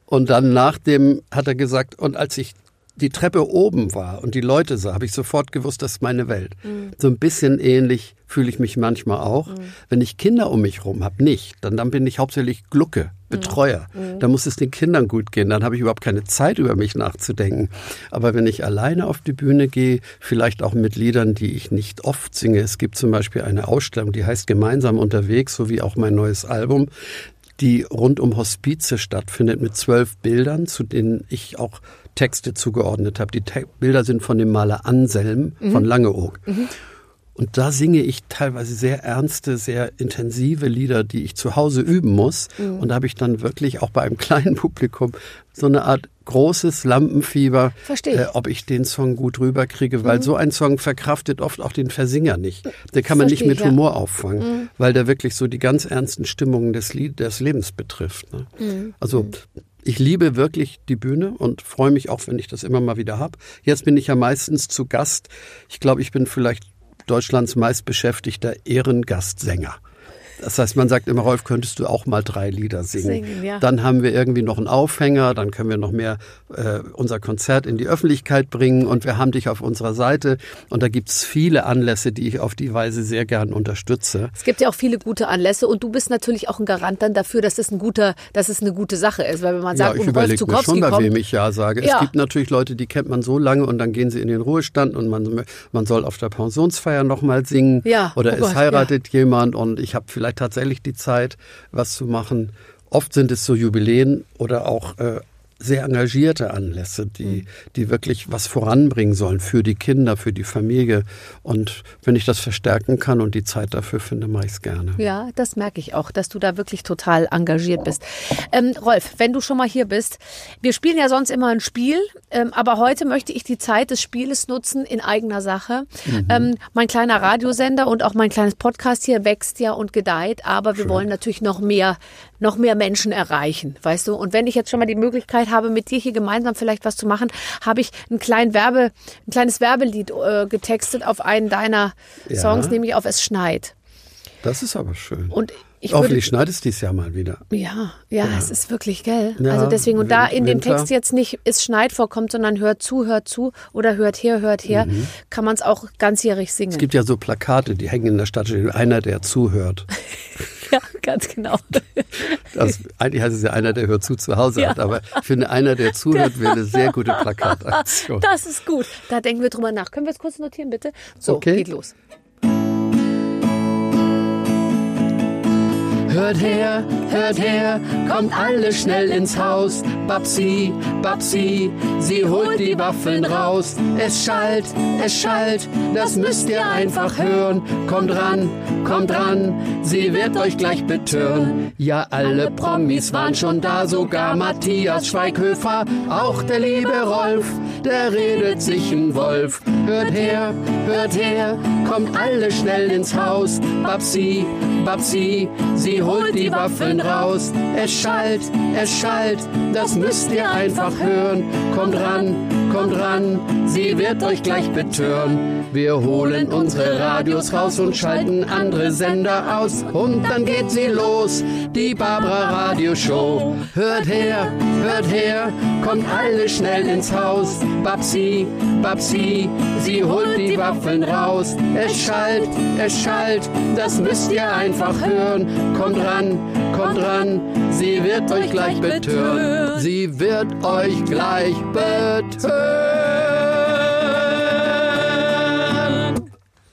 Und dann nach dem hat er gesagt, und als ich die Treppe oben war und die Leute sah, habe ich sofort gewusst, das ist meine Welt. So ein bisschen ähnlich fühle ich mich manchmal auch. Wenn ich Kinder um mich rum habe, nicht. Dann, dann bin ich hauptsächlich Glucke, Betreuer. Dann muss es den Kindern gut gehen. Dann habe ich überhaupt keine Zeit, über mich nachzudenken. Aber wenn ich alleine auf die Bühne gehe, vielleicht auch mit Liedern, die ich nicht oft singe. Es gibt zum Beispiel eine Ausstellung, die heißt Gemeinsam unterwegs, so wie auch mein neues Album die rund um Hospize stattfindet mit zwölf Bildern, zu denen ich auch Texte zugeordnet habe. Die Te Bilder sind von dem Maler Anselm von Langeoog. Und da singe ich teilweise sehr ernste, sehr intensive Lieder, die ich zu Hause üben muss. Und da habe ich dann wirklich auch bei einem kleinen Publikum so eine Art großes Lampenfieber, ich. äh, ob ich den Song gut rüberkriege, weil so ein Song verkraftet oft auch den Versinger nicht. Den kann man nicht mit ja. Humor auffangen, weil der wirklich so die ganz ernsten Stimmungen des, Lied, des Lebens betrifft. Ne? Also ich liebe wirklich die Bühne und freue mich auch, wenn ich das immer mal wieder habe. Jetzt bin ich ja meistens zu Gast. Ich glaube, ich bin vielleicht Deutschlands meistbeschäftigter Ehrengastsänger. Das heißt, man sagt immer, Rolf, könntest du auch mal drei Lieder singen. Singen, ja. Dann haben wir irgendwie noch einen Aufhänger, dann können wir noch mehr äh, unser Konzert in die Öffentlichkeit bringen und wir haben dich auf unserer Seite. Und da gibt's viele Anlässe, die ich auf die Weise sehr gern unterstütze. Es gibt ja auch viele gute Anlässe und du bist natürlich auch ein Garant dann dafür, dass es ein guter, dass es eine gute Sache ist, weil wenn man sagt, ja, ich um Rolf überlege mir Zukowski schon, bei kommt, wem ich Ja sage. Ja. Es gibt natürlich Leute, die kennt man so lange und dann gehen sie in den Ruhestand und man, man soll auf der Pensionsfeier nochmal singen. Ja, Oder oh es Gott, heiratet jemand und ich habe vielleicht tatsächlich die Zeit, was zu machen. Oft sind es so Jubiläen oder auch äh, sehr engagierte Anlässe, die, die wirklich was voranbringen sollen für die Kinder, für die Familie. Und wenn ich das verstärken kann und die Zeit dafür finde, mache ich es gerne. Ja, das merke ich auch, dass du da wirklich total engagiert bist. Ähm, Rolf, wenn du schon mal hier bist, wir spielen ja sonst immer ein Spiel, ähm, aber heute möchte ich die Zeit des Spieles nutzen in eigener Sache. Ähm, mein kleiner Radiosender und auch mein kleines Podcast hier wächst ja und gedeiht, aber wir wollen natürlich noch mehr, noch mehr Menschen erreichen, weißt du? Und wenn ich jetzt schon mal die Möglichkeit habe, mit dir hier gemeinsam vielleicht was zu machen, habe ich ein, klein Werbe, ein kleines Werbelied äh, getextet auf einen deiner Ja. Songs, nämlich auf Es schneit. Das ist aber schön. Und ich würde, Hoffentlich schneit es dies Jahr mal wieder. ja, ja, es ist wirklich gell. Ja, also deswegen und da in dem Winter. Text jetzt nicht es schneit vorkommt, sondern hört zu, hört zu oder hört her, hört her, kann man es auch ganzjährig singen. Es gibt ja so Plakate, die hängen in der Stadt, einer, der zuhört. ja, ganz genau. Das, eigentlich heißt es ja einer, der hört zu zu Hause Ja. hat, aber ich finde, einer, der zuhört, wäre eine sehr gute Plakataktion. Das ist gut. Da denken wir drüber nach. Können wir es kurz notieren, bitte? So, Okay. geht los. Hört her, hört her, kommt alle schnell ins Haus. Babsi, Babsi, sie holt die Waffeln raus. Es schallt, es schallt, das müsst ihr einfach hören. Kommt ran, kommt ran, sie wird euch gleich betören. Ja, alle Promis waren schon da, sogar Matthias Schweighöfer, auch der liebe Rolf, der redet sich ein Wolf. Hört her, hört her, kommt alle schnell ins Haus. Babsi, Babsi, sie holt die Waffeln raus. Es schallt, es schallt, das müsst ihr einfach hören. Kommt ran, kommt ran, sie wird euch gleich betören. Wir holen unsere Radios raus und schalten andere Sender aus. Und dann geht sie los, die Barbara Radio Show. Hört her, hört her, kommt alle schnell ins Haus. Babsi, Babsi, sie holt die Waffeln raus. Es schallt, es schallt, das müsst ihr einfach hören. Kommt Kommt ran, kommt ran, sie wird euch gleich betören. Sie wird euch gleich betören.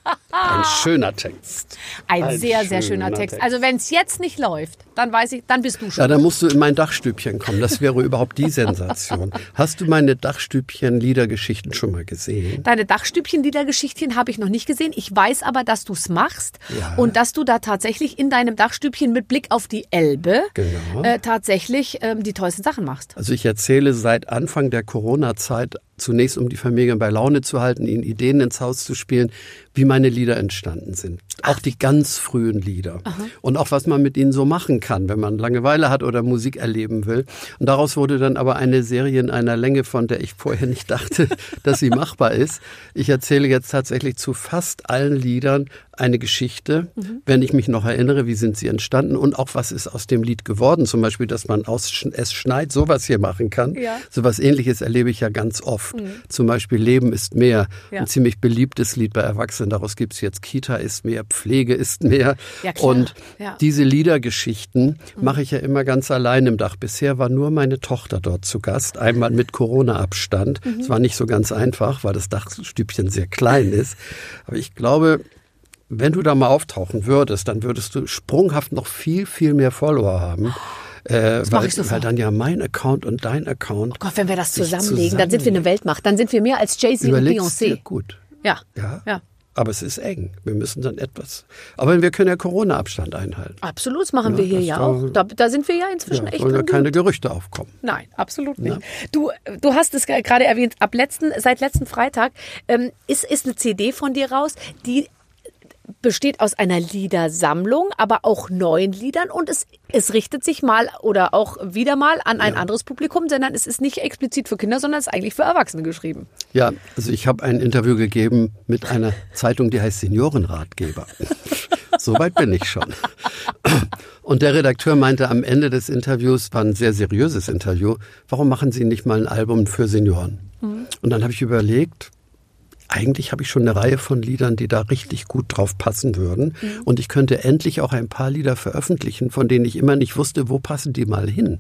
Ein schöner Text. Ein, Ein sehr, schöner sehr schöner Text. Text. Also wenn es jetzt nicht läuft, dann weiß ich, dann bist du schon. Ja, dann musst du in mein Dachstübchen kommen. Das wäre überhaupt die Sensation. Hast du meine Dachstübchen-Liedergeschichten schon mal gesehen? Deine Dachstübchen-Liedergeschichtchen habe ich noch nicht gesehen. Ich weiß aber, dass du es machst Ja. und dass du da tatsächlich in deinem Dachstübchen mit Blick auf die Elbe Genau. äh, tatsächlich ähm, die tollsten Sachen machst. Also ich erzähle seit Anfang der Corona-Zeit zunächst, um die Familie bei Laune zu halten, ihnen Ideen ins Haus zu spielen, wie meine Lieder entstanden sind. Auch die ganz frühen Lieder. Und auch was man mit ihnen so machen kann, wenn man Langeweile hat oder Musik erleben will. Und daraus wurde dann aber eine Serie in einer Länge, von der ich vorher nicht dachte, dass sie machbar ist. Ich erzähle jetzt tatsächlich zu fast allen Liedern eine Geschichte, wenn ich mich noch erinnere, wie sind sie entstanden und auch was ist aus dem Lied geworden. Zum Beispiel, dass man aus es schneit sowas hier machen kann. Ja. Sowas ähnliches erlebe ich ja ganz oft. Zum Beispiel Leben ist mehr. Ja. Ein ziemlich beliebtes Lied bei Erwachsenen. Daraus gibt's jetzt Kita ist mehr, Pflege ist mehr. Ja. Und diese Liedergeschichten mache ich ja immer ganz allein im Dach. Bisher war nur meine Tochter dort zu Gast, einmal mit Corona-Abstand. Es war nicht so ganz einfach, weil das Dachstübchen sehr klein ist. Aber ich glaube, wenn du da mal auftauchen würdest, dann würdest du sprunghaft noch viel, viel mehr Follower haben. Äh, mach weil, weil dann ja mein Account und dein Account. Oh Gott, wenn wir das sich zusammenlegen, dann sind wir eine Weltmacht. Dann sind wir mehr als Jay-Z und Beyoncé. gut. Ja. Ja. ja. Aber es ist eng. Wir müssen dann etwas. Aber wir können ja Corona-Abstand einhalten. Absolut, das machen wir hier ja auch. Da, da sind wir ja inzwischen Ja, echt wollen ja keine. Gerüchte aufkommen. Nein, absolut nicht. Du, du hast es gerade erwähnt, ab letzten, seit letzten Freitag ähm, ist, ist eine CD von dir raus, die besteht aus einer Liedersammlung, aber auch neuen Liedern und es, es richtet sich mal oder auch wieder mal an ein anderes Publikum, sondern es ist nicht explizit für Kinder, sondern es ist eigentlich für Erwachsene geschrieben. Ja, also ich habe ein Interview gegeben mit einer Zeitung, die heißt Seniorenratgeber. Soweit bin ich schon. Und der Redakteur meinte am Ende des Interviews, war ein sehr seriöses Interview, warum machen Sie nicht mal ein Album für Senioren? Und dann habe ich überlegt, eigentlich habe ich schon eine Reihe von Liedern, die da richtig gut drauf passen würden. Und ich könnte endlich auch ein paar Lieder veröffentlichen, von denen ich immer nicht wusste, wo passen die mal hin.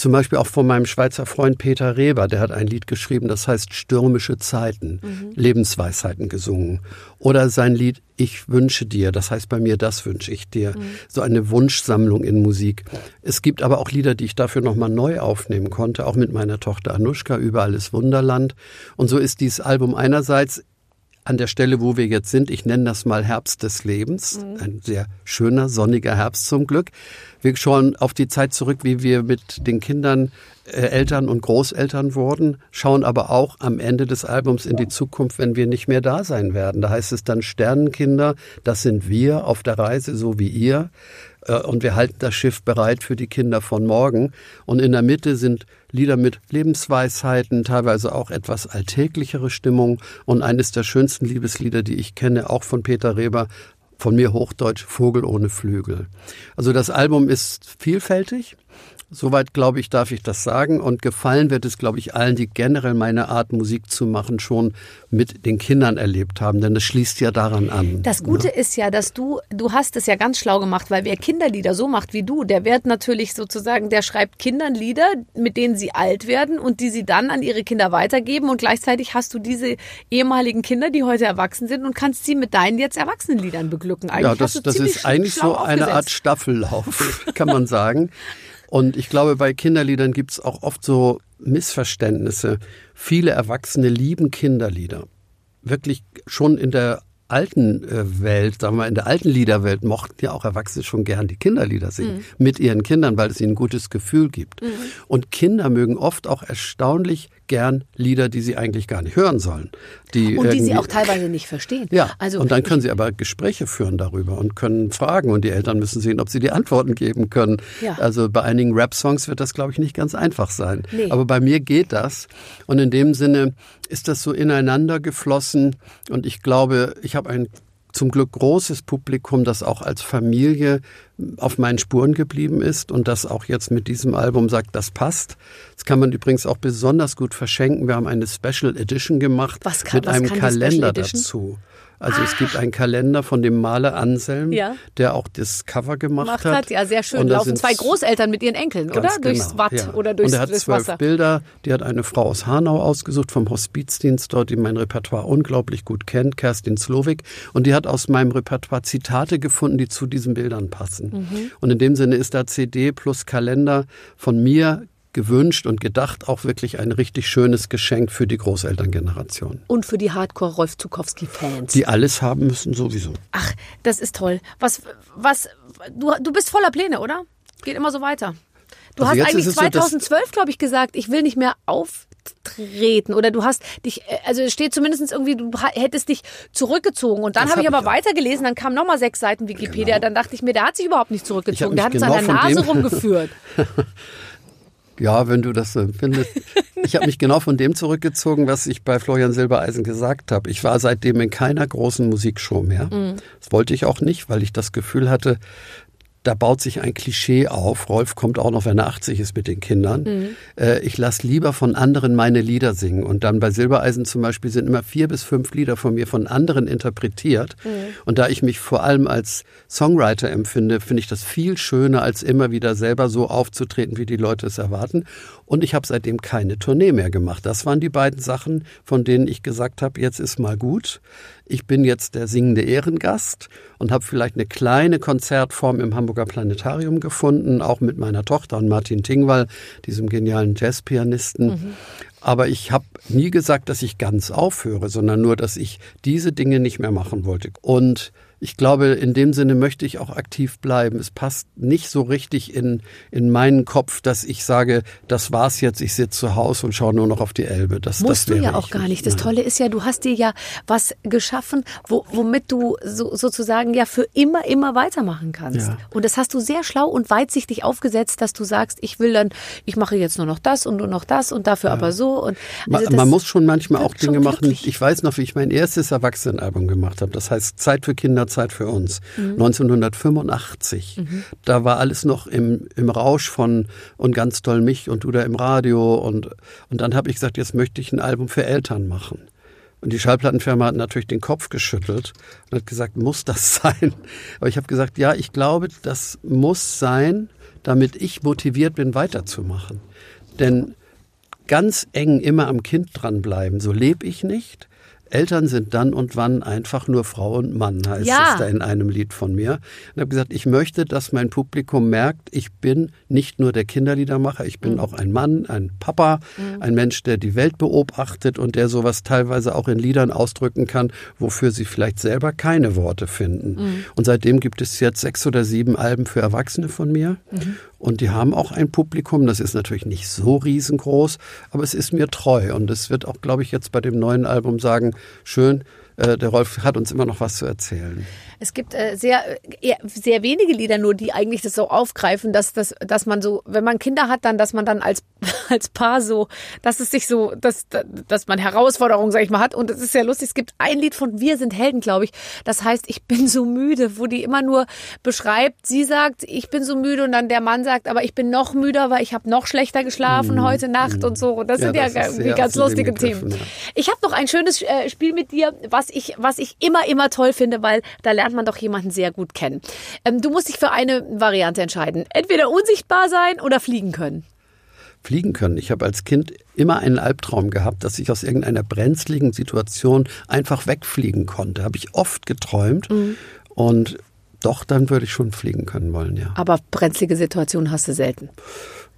Zum Beispiel auch von meinem Schweizer Freund Peter Reber, der hat ein Lied geschrieben, das heißt Stürmische Zeiten, Lebensweisheiten gesungen. Oder sein Lied Ich wünsche dir, das heißt bei mir, das wünsche ich dir. So eine Wunschsammlung in Musik. Es gibt aber auch Lieder, die ich dafür nochmal neu aufnehmen konnte, auch mit meiner Tochter Anushka, Überall ist Wunderland. Und so ist dieses Album einerseits an der Stelle, wo wir jetzt sind, ich nenne das mal Herbst des Lebens, ein sehr schöner, sonniger Herbst zum Glück. Wir schauen auf die Zeit zurück, wie wir mit den Kindern äh, Eltern und Großeltern wurden, schauen aber auch am Ende des Albums in die Zukunft, wenn wir nicht mehr da sein werden. Da heißt es dann Sternenkinder, das sind wir auf der Reise, so wie ihr. Äh, Und wir halten das Schiff bereit für die Kinder von morgen. Und in der Mitte sind Lieder mit Lebensweisheiten, teilweise auch etwas alltäglichere Stimmung. Und eines der schönsten Liebeslieder, die ich kenne, auch von Peter Reber, von mir Hochdeutsch, Vogel ohne Flügel. Also das Album ist vielfältig. Soweit, glaube ich, darf ich das sagen. Und gefallen wird es, glaube ich, allen, die generell meine Art, Musik zu machen, schon mit den Kindern erlebt haben. Denn das schließt ja daran an. Das Gute ist ja, dass du, du hast es ja ganz schlau gemacht, weil wer Kinderlieder so macht wie du, der wird natürlich sozusagen, der schreibt Kindern Lieder, mit denen sie alt werden und die sie dann an ihre Kinder weitergeben und gleichzeitig hast du diese ehemaligen Kinder, die heute erwachsen sind und kannst sie mit deinen jetzt Erwachsenenliedern beglücken. Eigentlich Ja, das, das ist eigentlich so eine Art aufgesetzt. Staffellauf, kann man sagen. Und ich glaube, bei Kinderliedern gibt es auch oft so Missverständnisse. Viele Erwachsene lieben Kinderlieder. Wirklich schon in der alten äh, Welt, sagen wir in der alten Liederwelt, mochten ja auch Erwachsene schon gern die Kinderlieder singen Mhm. mit ihren Kindern, weil es ihnen ein gutes Gefühl gibt. Und Kinder mögen oft auch erstaunlich gern Lieder, die sie eigentlich gar nicht hören sollen. Die Und die sie auch teilweise nicht verstehen. ja, also und dann können sie aber Gespräche führen darüber und können fragen und die Eltern müssen sehen, ob sie die Antworten geben können. Ja. Also bei einigen Rap-Songs wird das, glaube ich, nicht ganz einfach sein. Nee. Aber bei mir geht das und in dem Sinne ist das so ineinander geflossen und ich glaube, ich habe ein zum Glück großes Publikum, das auch als Familie auf meinen Spuren geblieben ist und das auch jetzt mit diesem Album sagt, das passt. Das kann man übrigens auch besonders gut verschenken. Wir haben eine Special Edition gemacht Was kann- mit einem Kalender dazu. Also es gibt einen Kalender von dem Maler Anselm, Ja. der auch das Cover gemacht, Gemacht hat. hat. Ja, sehr schön. Und da Laufen zwei Großeltern mit ihren Enkeln, oder? Ganz Durchs genau, Watt ja. oder durchs, Und er hat zwölf Wasser. Bilder. Die hat eine Frau aus Hanau ausgesucht vom Hospizdienst dort, die mein Repertoire unglaublich gut kennt, Kerstin Slowik. Und die hat aus meinem Repertoire Zitate gefunden, die zu diesen Bildern passen. Mhm. Und in dem Sinne ist da CD plus Kalender von mir gewünscht und gedacht auch wirklich ein richtig schönes Geschenk für die Großelterngeneration. Und für die Hardcore-Rolf Zukowski-Fans. Die alles haben müssen sowieso. Ach, das ist toll. Was, was, du, du bist voller Pläne, oder? Geht immer so weiter. Du Also hast eigentlich ist es so, dass- 2012, glaube ich, gesagt, ich will nicht mehr auftreten. Oder du hast dich, äh, also es steht zumindest irgendwie, du hättest dich zurückgezogen. Und dann habe ich hab aber ich auch. weitergelesen, dann kamen nochmal sechs Seiten Wikipedia. Dann dachte ich mir, der hat sich überhaupt nicht zurückgezogen. Der hat mich uns an genau der Nase rumgeführt. Ja, wenn du das so findest. Ich habe mich genau von dem zurückgezogen, was ich bei Florian Silbereisen gesagt habe. Ich war seitdem in keiner großen Musikshow mehr. Das wollte ich auch nicht, weil ich das Gefühl hatte, da baut sich ein Klischee auf. Rolf kommt auch noch, wenn er 80 ist mit den Kindern. Äh, ich lasse lieber von anderen meine Lieder singen. Und dann bei Silbereisen zum Beispiel sind immer vier bis fünf Lieder von mir von anderen interpretiert. Und da ich mich vor allem als Songwriter empfinde, finde ich das viel schöner, als immer wieder selber so aufzutreten, wie die Leute es erwarten. Und ich habe seitdem keine Tournee mehr gemacht. Das waren die beiden Sachen, von denen ich gesagt habe, jetzt ist mal gut. Ich bin jetzt der singende Ehrengast und habe vielleicht eine kleine Konzertform im Hamburger Planetarium gefunden, auch mit meiner Tochter und Martin Tingwall, diesem genialen Jazzpianisten. Aber ich habe nie gesagt, dass ich ganz aufhöre, sondern nur, dass ich diese Dinge nicht mehr machen wollte. Und ich glaube, in dem Sinne möchte ich auch aktiv bleiben. Es passt nicht so richtig in, in meinen Kopf, dass ich sage, das war's jetzt, ich sitze zu Hause und schaue nur noch auf die Elbe. Das, Musst das du ja auch gar nicht. Das. Tolle ist ja, du hast dir ja was geschaffen, wo, womit du so, sozusagen ja für immer, immer weitermachen kannst. Ja. Und das hast du sehr schlau und weitsichtig aufgesetzt, dass du sagst, ich will dann, ich mache jetzt nur noch das und nur noch das und dafür aber so. Und also das man muss schon manchmal auch Dinge machen. Ich weiß noch, wie ich mein erstes Erwachsenenalbum gemacht habe. Das heißt Zeit für Kinder, Zeit für uns. Mhm. 1985. Da war alles noch im, im Rausch von und ganz toll mich und du da im Radio. Und, und dann habe ich gesagt, jetzt möchte ich ein Album für Eltern machen. Und die Schallplattenfirma hat natürlich den Kopf geschüttelt und hat gesagt, muss das sein? Aber ich habe gesagt, ja, ich glaube, das muss sein, damit ich motiviert bin, weiterzumachen. Denn ganz eng immer am Kind dranbleiben, so lebe ich nicht. Eltern sind dann und wann einfach nur Frau und Mann, heißt Ja. es da in einem Lied von mir. Und habe gesagt, ich möchte, dass mein Publikum merkt, ich bin nicht nur der Kinderliedermacher, ich bin auch ein Mann, ein Papa, ein Mensch, der die Welt beobachtet und der sowas teilweise auch in Liedern ausdrücken kann, wofür sie vielleicht selber keine Worte finden. Und seitdem gibt es jetzt sechs oder sieben Alben für Erwachsene von mir. Und die haben auch ein Publikum, das ist natürlich nicht so riesengroß, aber es ist mir treu. Und es wird auch, glaube ich, jetzt bei dem neuen Album sagen, schön, äh, der Rolf hat uns immer noch was zu erzählen. Es gibt äh, sehr, äh, eher, sehr wenige Lieder nur, die eigentlich das so aufgreifen, dass, dass, dass man so, wenn man Kinder hat, dann, dass man dann als, als Paar so, dass es sich so, dass, dass man Herausforderungen, sag ich mal, hat. Und es ist sehr lustig. Es gibt ein Lied von Wir sind Helden, glaube ich. Das heißt, ich bin so müde, wo die immer nur beschreibt, sie sagt, ich bin so müde und dann der Mann sagt, aber ich bin noch müder, weil ich habe noch schlechter geschlafen heute Nacht und so. Und das Ja, sind ja, das ist irgendwie ganz lustige Themen. ja. Ich habe noch ein schönes äh, Spiel mit dir, was ich, was ich immer, immer toll finde, weil da lernt man doch jemanden sehr gut kennen. Ähm, du musst dich für eine Variante entscheiden. Entweder unsichtbar sein oder fliegen können. Fliegen können. Ich habe als Kind immer einen Albtraum gehabt, dass ich aus irgendeiner brenzligen Situation einfach wegfliegen konnte. Habe ich oft geträumt. Und doch, dann würde ich schon fliegen können wollen, ja. Aber brenzlige Situationen hast du selten.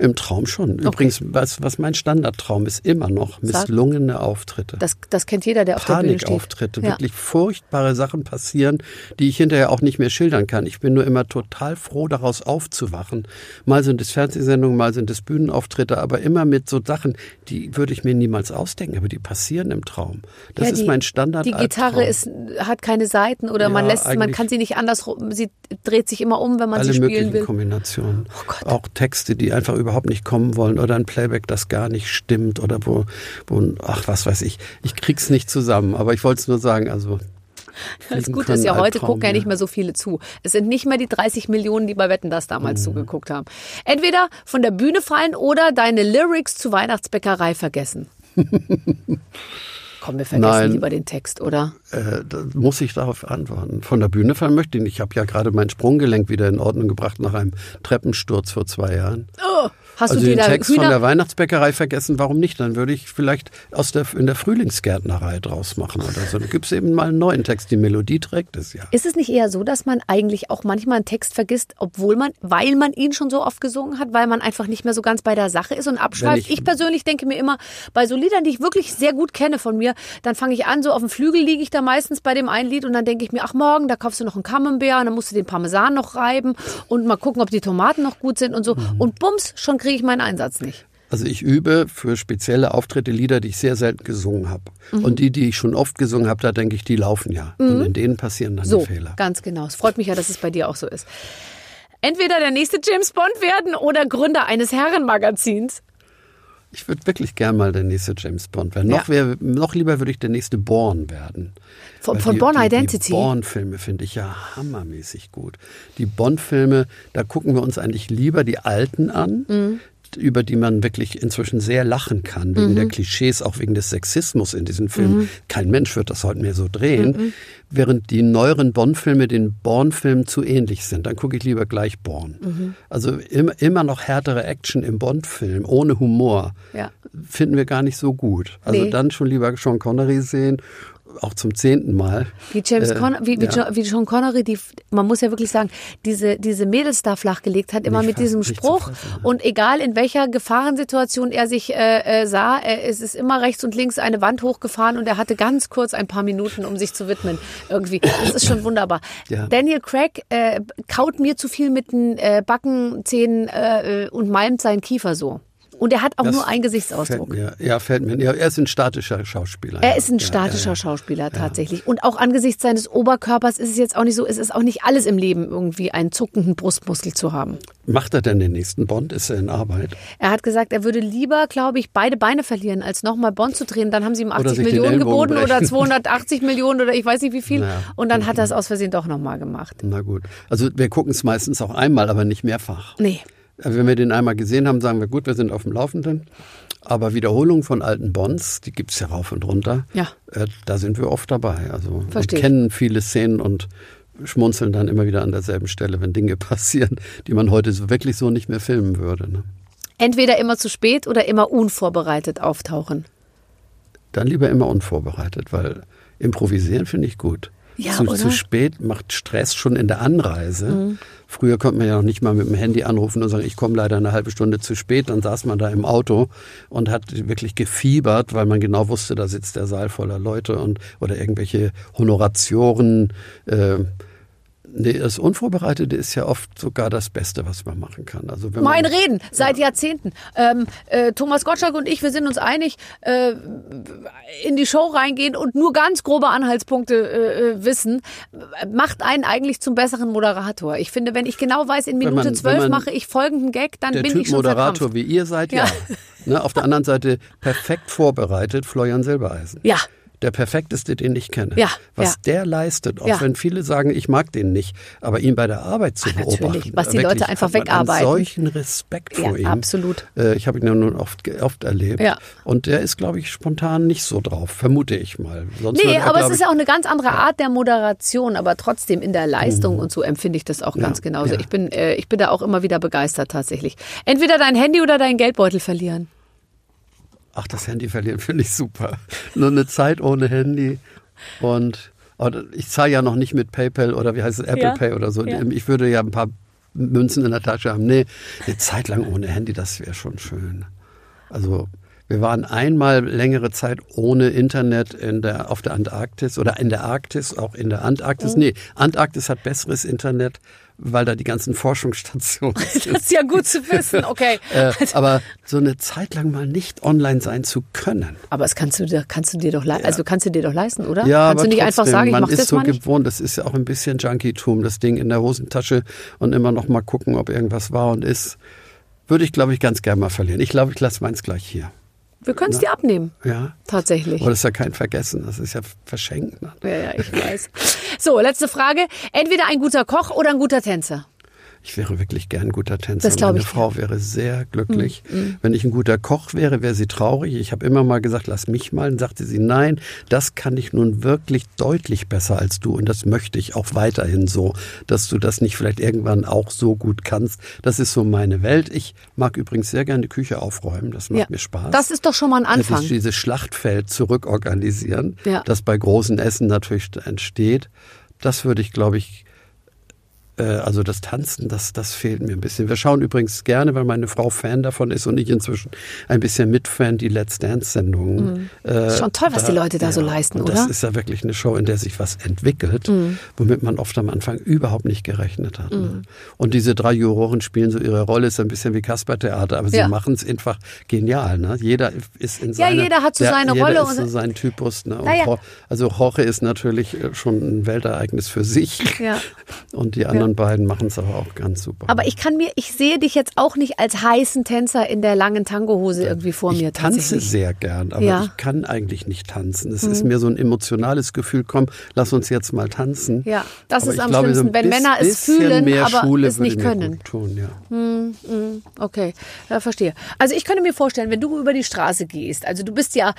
Im Traum schon. Übrigens, was, was mein Standardtraum ist, immer noch misslungene Auftritte. Das, das kennt jeder, der auf der Bühne steht. Panikauftritte, Ja. wirklich furchtbare Sachen passieren, die ich hinterher auch nicht mehr schildern kann. Ich bin nur immer total froh, daraus aufzuwachen. Mal sind es Fernsehsendungen, mal sind es Bühnenauftritte, aber immer mit so Sachen, die würde ich mir niemals ausdenken, aber die passieren im Traum. Das Ja, ist die- mein Standard. Die Gitarre ist, hat keine Seiten oder man Ja, lässt, man kann sie nicht andersrum, sie dreht sich immer um, wenn man alle sie spielen möglichen will. Kombinationen. Oh. Auch Texte, die einfach überhaupt nicht kommen wollen oder ein Playback, das gar nicht stimmt oder wo, wo ach was weiß ich. Ich krieg's nicht zusammen, aber ich wollte es nur sagen, also Das Gute ist ja, heute Albtraum, gucken ja nicht mehr so viele zu. Es sind nicht mehr die 30 Millionen, die bei Wetten das damals Mhm. zugeguckt haben. Entweder von der Bühne fallen oder deine Lyrics zu Weihnachtsbäckerei vergessen. Komm, wir vergessen Nein. lieber den Text, oder? Äh, muss ich darauf antworten. Von der Bühne fallen möchte ich nicht. Ich habe ja gerade mein Sprunggelenk wieder in Ordnung gebracht nach einem Treppensturz vor zwei Jahren. Oh, hast also du dir den da Text von Hühner... der Weihnachtsbäckerei vergessen, warum nicht? Dann würde ich vielleicht aus der, in der Frühlingsgärtnerei draus machen oder so. Dann gibt's eben mal einen neuen Text. Die Melodie trägt es ja. Ist es nicht eher so, dass man eigentlich auch manchmal einen Text vergisst, obwohl man, weil man ihn schon so oft gesungen hat, weil man einfach nicht mehr so ganz bei der Sache ist und abschweift? Wenn Ich, ich- persönlich denke mir immer, bei so Liedern, die ich wirklich sehr gut kenne von mir, dann fange ich an, so auf dem Flügel liege ich da meistens bei dem einen Lied und dann denke ich mir, ach morgen, da kaufst du noch einen Camembert und dann musst du den Parmesan noch reiben und mal gucken, ob die Tomaten noch gut sind und so. Mhm. Und bums, schon kriege ich meinen Einsatz nicht. Also ich übe für spezielle Auftritte Lieder, die ich sehr selten gesungen habe. Mhm. Und die, die ich schon oft gesungen habe, da denke ich, die laufen ja. Und in denen passieren dann So, die Fehler. ganz genau. Es freut mich ja, dass es bei dir auch so ist. Entweder der nächste James Bond werden oder Gründer eines Herrenmagazins. Ich würde wirklich gern mal der nächste James Bond werden. Ja. Noch, wär, noch lieber würde ich der nächste Born werden. Von- von die, Bourne die, Identity? Die Born-Filme finde ich ja hammermäßig gut. Die Bond-Filme, da gucken wir uns eigentlich lieber die alten an, Mhm. Über die man wirklich inzwischen sehr lachen kann, wegen Mhm. der Klischees, auch wegen des Sexismus in diesen Filmen. Kein Mensch wird das heute mehr so drehen. Mhm. Während die neueren Bond-Filme den Born-Filmen zu ähnlich sind. Dann gucke ich lieber gleich Born. Mhm. Also immer, immer noch härtere Action im Bond-Film, ohne Humor Ja. finden wir gar nicht so gut. Also Nee. dann schon lieber Sean Connery sehen, auch zum zehnten Mal. Wie James Äh, Con wie, wie, ja. Jo- wie Sean Connery, die, man muss ja wirklich sagen, diese, diese Mädels da flachgelegt hat, immer Nicht mit diesem Spruch. fassen, ja. Und egal in welcher Gefahrensituation er sich äh, äh, sah, äh, es ist immer rechts und links eine Wand hochgefahren und er hatte ganz kurz ein paar Minuten, um sich zu widmen. Irgendwie. Das ist schon wunderbar. Ja. Daniel Craig äh, kaut mir zu viel mit den äh, Backenzähnen äh, äh, und malmt seinen Kiefer so. Und er hat auch Das nur einen Gesichtsausdruck. Fällt mir, ja, fällt mir. Ja, er ist ein statischer Schauspieler. Er ist ein ja, statischer ja, ja. Schauspieler tatsächlich. Und auch angesichts seines Oberkörpers ist es jetzt auch nicht so, es ist auch nicht alles im Leben irgendwie einen zuckenden Brustmuskel zu haben. Macht er denn den nächsten Bond? Ist er in Arbeit? Er hat gesagt, er würde lieber, glaube ich, beide Beine verlieren, als nochmal Bond zu drehen. Dann haben sie ihm 80 sich den Millionen geboten oder brechen. 280 Millionen oder ich weiß nicht wie viel. Naja. Und dann hat er es aus Versehen doch nochmal gemacht. Na gut. Also wir gucken es meistens auch einmal, aber nicht mehrfach. Nee. Also Wenn wir den einmal gesehen haben, sagen wir, gut, wir sind auf dem Laufenden. Aber Wiederholungen von alten Bonds, die gibt's ja rauf und runter. Ja. Äh, da sind wir oft dabei. Also und Verstehe. kennen viele Szenen und schmunzeln dann immer wieder an derselben Stelle, wenn Dinge passieren, die man heute so wirklich so nicht mehr filmen würde. Ne? Entweder immer zu spät oder immer unvorbereitet auftauchen. Dann lieber immer unvorbereitet, weil improvisieren finde ich gut. Ja, zu? Mhm. zu spät macht Stress schon in der Anreise. Früher konnte man ja noch nicht mal mit dem Handy anrufen und sagen, ich komme leider eine halbe Stunde zu spät. Dann saß man da im Auto und hat wirklich gefiebert, weil man genau wusste, da sitzt der Saal voller Leute und oder irgendwelche Honoratioren. Äh, nee, das Unvorbereitete ist ja oft sogar das Beste, was man machen kann. Also wenn Mein man, Reden seit Jahrzehnten. Ähm, äh, Thomas Gottschalk und ich, wir sind uns einig, äh, in die Show reingehen und nur ganz grobe Anhaltspunkte äh, äh, wissen, macht einen eigentlich zum besseren Moderator. Ich finde, wenn ich genau weiß, in Minute zwölf mache ich folgenden Gag, dann bin Typ ich schon Moderator verkrampft. wie ihr seid, ja. Ja. Ne, auf der anderen Seite perfekt vorbereitet, Florian Silbereisen. Ja. Der perfekteste, den ich kenne. Ja, Was ja. der leistet, auch Ja. wenn viele sagen, ich mag den nicht, aber ihn bei der Arbeit zu Ach, natürlich, beobachten. was die wirklich, Leute einfach wegarbeiten. Solchen Respekt vor ihm. absolut. Äh, Ich habe ihn ja nun oft, oft erlebt. Ja. Und der ist, glaube ich, spontan nicht so drauf, vermute ich mal. Sonst Nee, er, aber es ist ja auch eine ganz andere Art der Moderation, aber trotzdem in der Leistung und so empfinde ich das auch ganz genauso. Ich bin, äh, ich bin da auch immer wieder begeistert tatsächlich. Entweder dein Handy oder dein Geldbeutel verlieren. Ach, das Handy verlieren finde ich super. Nur eine Zeit ohne Handy und oder ich zahle ja noch nicht mit PayPal oder wie heißt es, Apple Ja, Pay oder so. ja. Ich würde ja ein paar Münzen in der Tasche haben. Nee, eine Zeit lang ohne Handy, das wäre schon schön. Also wir waren einmal längere Zeit ohne Internet in der, auf der Antarktis oder in der Arktis, auch in der Antarktis. Nee, Antarktis hat besseres Internet, weil da die ganzen Forschungsstationen sind. Das ist ja gut zu wissen, okay. Äh, aber so eine Zeit lang mal nicht online sein zu können. Aber das kannst du dir, kannst du dir doch, lei- also kannst du dir doch leisten, oder? Ja, kannst aber du nicht einfach trotzdem, sagen, ich man mach ist das so mal nicht? gewohnt, das ist ja auch ein bisschen Junkietum, das Ding in der Hosentasche und immer noch mal gucken, ob irgendwas war und ist. Würde ich, glaube ich, ganz gern mal verlieren. Ich glaube, ich lasse meins gleich hier. Wir können es dir abnehmen. Ja. Tatsächlich. Aber das ist ja kein Vergessen, das ist ja verschenkt. Ne? Ja, ja, ich weiß. So, letzte Frage. Entweder ein guter Koch oder ein guter Tänzer. Ich wäre wirklich gern ein guter Tänzer. Das Meine ich Frau wäre sehr glücklich. Wenn ich ein guter Koch wäre, wäre sie traurig. Ich habe immer mal gesagt, lass mich mal. Dann sagte sie, nein, das kann ich nun wirklich deutlich besser als du. Und das möchte ich auch weiterhin so, dass du das nicht vielleicht irgendwann auch so gut kannst. Das ist so meine Welt. Ich mag übrigens sehr gerne die Küche aufräumen. Das macht Ja. mir Spaß. Das ist doch schon mal ein Anfang. ich dieses Schlachtfeld zurückorganisieren, Ja. das bei großen Essen natürlich entsteht. Das würde ich, glaube ich, also das Tanzen, das, das fehlt mir ein bisschen. Wir schauen übrigens gerne, weil meine Frau Fan davon ist und ich inzwischen ein bisschen Mitfan, die Let's Dance-Sendungen. Äh, Ist schon toll, was die Leute da so leisten, oder? Mhm. Das ist ja wirklich eine Show, in der sich was entwickelt, womit man oft am Anfang überhaupt nicht gerechnet hat. Ne? Und diese drei Juroren spielen so ihre Rolle, ist ein bisschen wie Kaspertheater, aber sie Ja. machen es einfach genial. Ne? Jeder ist in Ja, seiner... jeder hat so der- seine jeder Rolle Ist und- so sein Typus. Ne? Und Naja. Jo- Also Jorge ist natürlich äh, schon ein Weltereignis für sich. Ja. Und die anderen beiden machen es aber auch ganz super. Aber ich kann mir, ich sehe dich jetzt auch nicht als heißen Tänzer in der langen Tangohose irgendwie vor mir ich tanze sehr gern, aber Ja. Mhm. ich kann eigentlich nicht tanzen. Es ist mir so ein emotionales Gefühl, komm, lass uns jetzt mal tanzen. Ja, das Aber ist ich am glaube, so schlimmsten, wenn bis- Männer es fühlen, mehr aber Schule es nicht können. Tun, ja. Okay, ja, verstehe. Also ich könnte mir vorstellen, wenn du über die Straße gehst, also du bist ja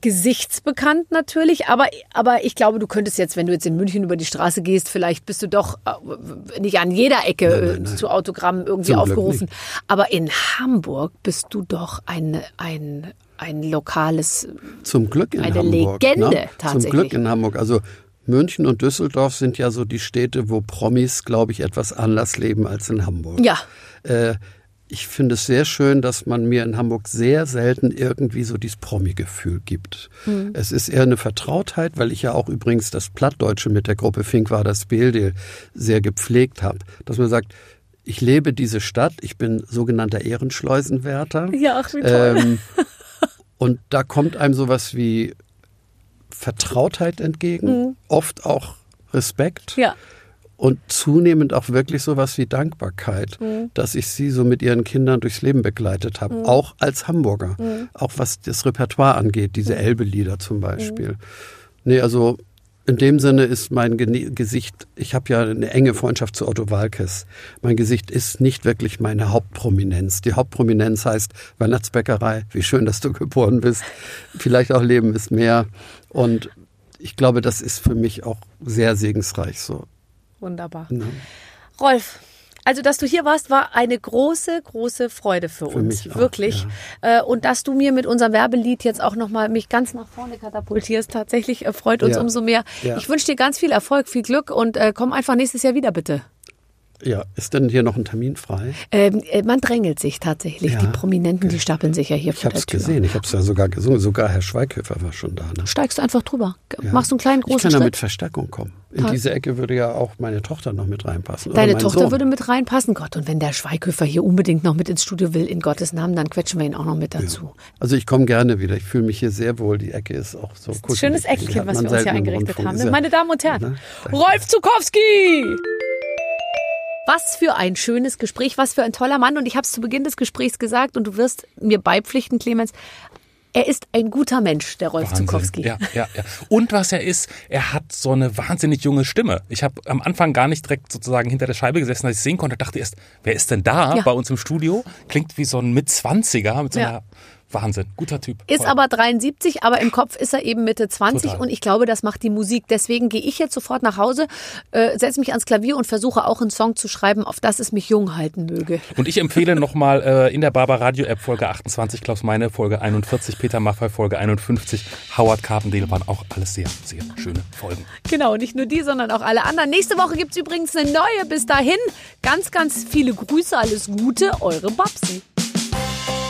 gesichtsbekannt natürlich, aber, aber ich glaube, du könntest jetzt, wenn du jetzt in München über die Straße gehst, vielleicht bist du doch äh, nicht an jeder Ecke nein, nein. äh, zu Autogrammen irgendwie Zum aufgerufen. Aber in Hamburg bist du doch ein, ein, ein lokales Zum Glück in Eine Hamburg. Legende, ne? Zum tatsächlich. Glück in Hamburg. Also München und Düsseldorf sind ja so die Städte, wo Promis, glaube ich, etwas anders leben als in Hamburg. Ja. Äh, ich finde es sehr schön, dass man mir in Hamburg sehr selten irgendwie so dieses Promi-Gefühl gibt. Mhm. Es ist eher eine Vertrautheit, weil ich ja auch übrigens das Plattdeutsche mit der Gruppe Fink war das Speldel sehr gepflegt habe, dass man sagt, ich lebe diese Stadt, ich bin sogenannter Ehrenschleusenwärter. Ja, ach, wie toll. Ähm, und da kommt einem sowas wie Vertrautheit entgegen, oft auch Respekt Mhm. Ja. Und zunehmend auch wirklich sowas wie Dankbarkeit, Mhm. dass ich sie so mit ihren Kindern durchs Leben begleitet habe, auch als Hamburger, Mhm. auch was das Repertoire angeht, diese Elbe-Lieder zum Beispiel. Nee, also in dem Sinne ist mein Gesicht, ich habe ja eine enge Freundschaft zu Otto Walkes. Mein Gesicht ist nicht wirklich meine Hauptprominenz. Die Hauptprominenz heißt Weihnachtsbäckerei. Wie schön, dass du geboren bist. Vielleicht auch Leben ist mehr. Und ich glaube, das ist für mich auch sehr segensreich so. Wunderbar. Ne? Rolf, also dass du hier warst, war eine große, große Freude für, Für uns. auch, Wirklich. Äh, Und dass du mir mit unserem Werbelied jetzt auch nochmal mich ganz nach vorne katapultierst, tatsächlich äh, freut uns Ja. umso mehr. Ja. Ich wünsche dir ganz viel Erfolg, viel Glück und äh, komm einfach nächstes Jahr wieder, bitte. Ja, ist denn hier noch ein Termin frei? Ähm, äh, man drängelt sich tatsächlich. Ja. Die Prominenten, die stapeln sich ja hier Ich vor habe der es gesehen, ich habe es ja sogar gesungen. Sogar Herr Schweighöfer war schon da. Ne? Steigst du einfach drüber. Ja. Machst du einen kleinen ich großen kann da Schritt. mit Verstärkung kommen. In Toll. diese Ecke würde ja auch meine Tochter noch mit reinpassen. Deine Tochter Sohn. würde mit reinpassen. Gott, und wenn der Schweighöfer hier unbedingt noch mit ins Studio will, in Gottes Namen, dann quetschen wir ihn auch noch mit dazu. Also ich komme gerne wieder. Ich fühle mich hier sehr wohl. Die Ecke ist auch so kuschelig. Schönes Eckchen, was wir uns hier eingerichtet haben. Ja- Meine Damen und Herren? Danke. Rolf Zukowski! Was für ein schönes Gespräch, was für ein toller Mann. Und ich habe es zu Beginn des Gesprächs gesagt und du wirst mir beipflichten, Clemens. Er ist ein guter Mensch, der Rolf Wahnsinn. Zukowski. Ja, ja, ja. Und was er ist, er hat so eine wahnsinnig junge Stimme. Ich habe am Anfang gar nicht direkt sozusagen hinter der Scheibe gesessen, als ich sehen konnte, dachte erst, wer ist denn da Ja. bei uns im Studio? Klingt wie so ein Mitzwanziger mit so Ja. Wahnsinn, guter Typ. Ist Voll. aber 73, aber im Kopf ist er eben Mitte 20 Total. und ich glaube, das macht die Musik. Deswegen gehe ich jetzt sofort nach Hause, äh, setze mich ans Klavier und versuche auch einen Song zu schreiben, auf das es mich jung halten möge. Und ich empfehle nochmal äh, in der Barber Radio App Folge 28, Klaus Meine Folge 41, Peter Maffay Folge 51, Howard Carpendale waren auch alles sehr, sehr schöne Folgen. Genau, nicht nur die, sondern auch alle anderen. Nächste Woche gibt's übrigens eine neue. Bis dahin, ganz, ganz viele Grüße, alles Gute, eure Babsi.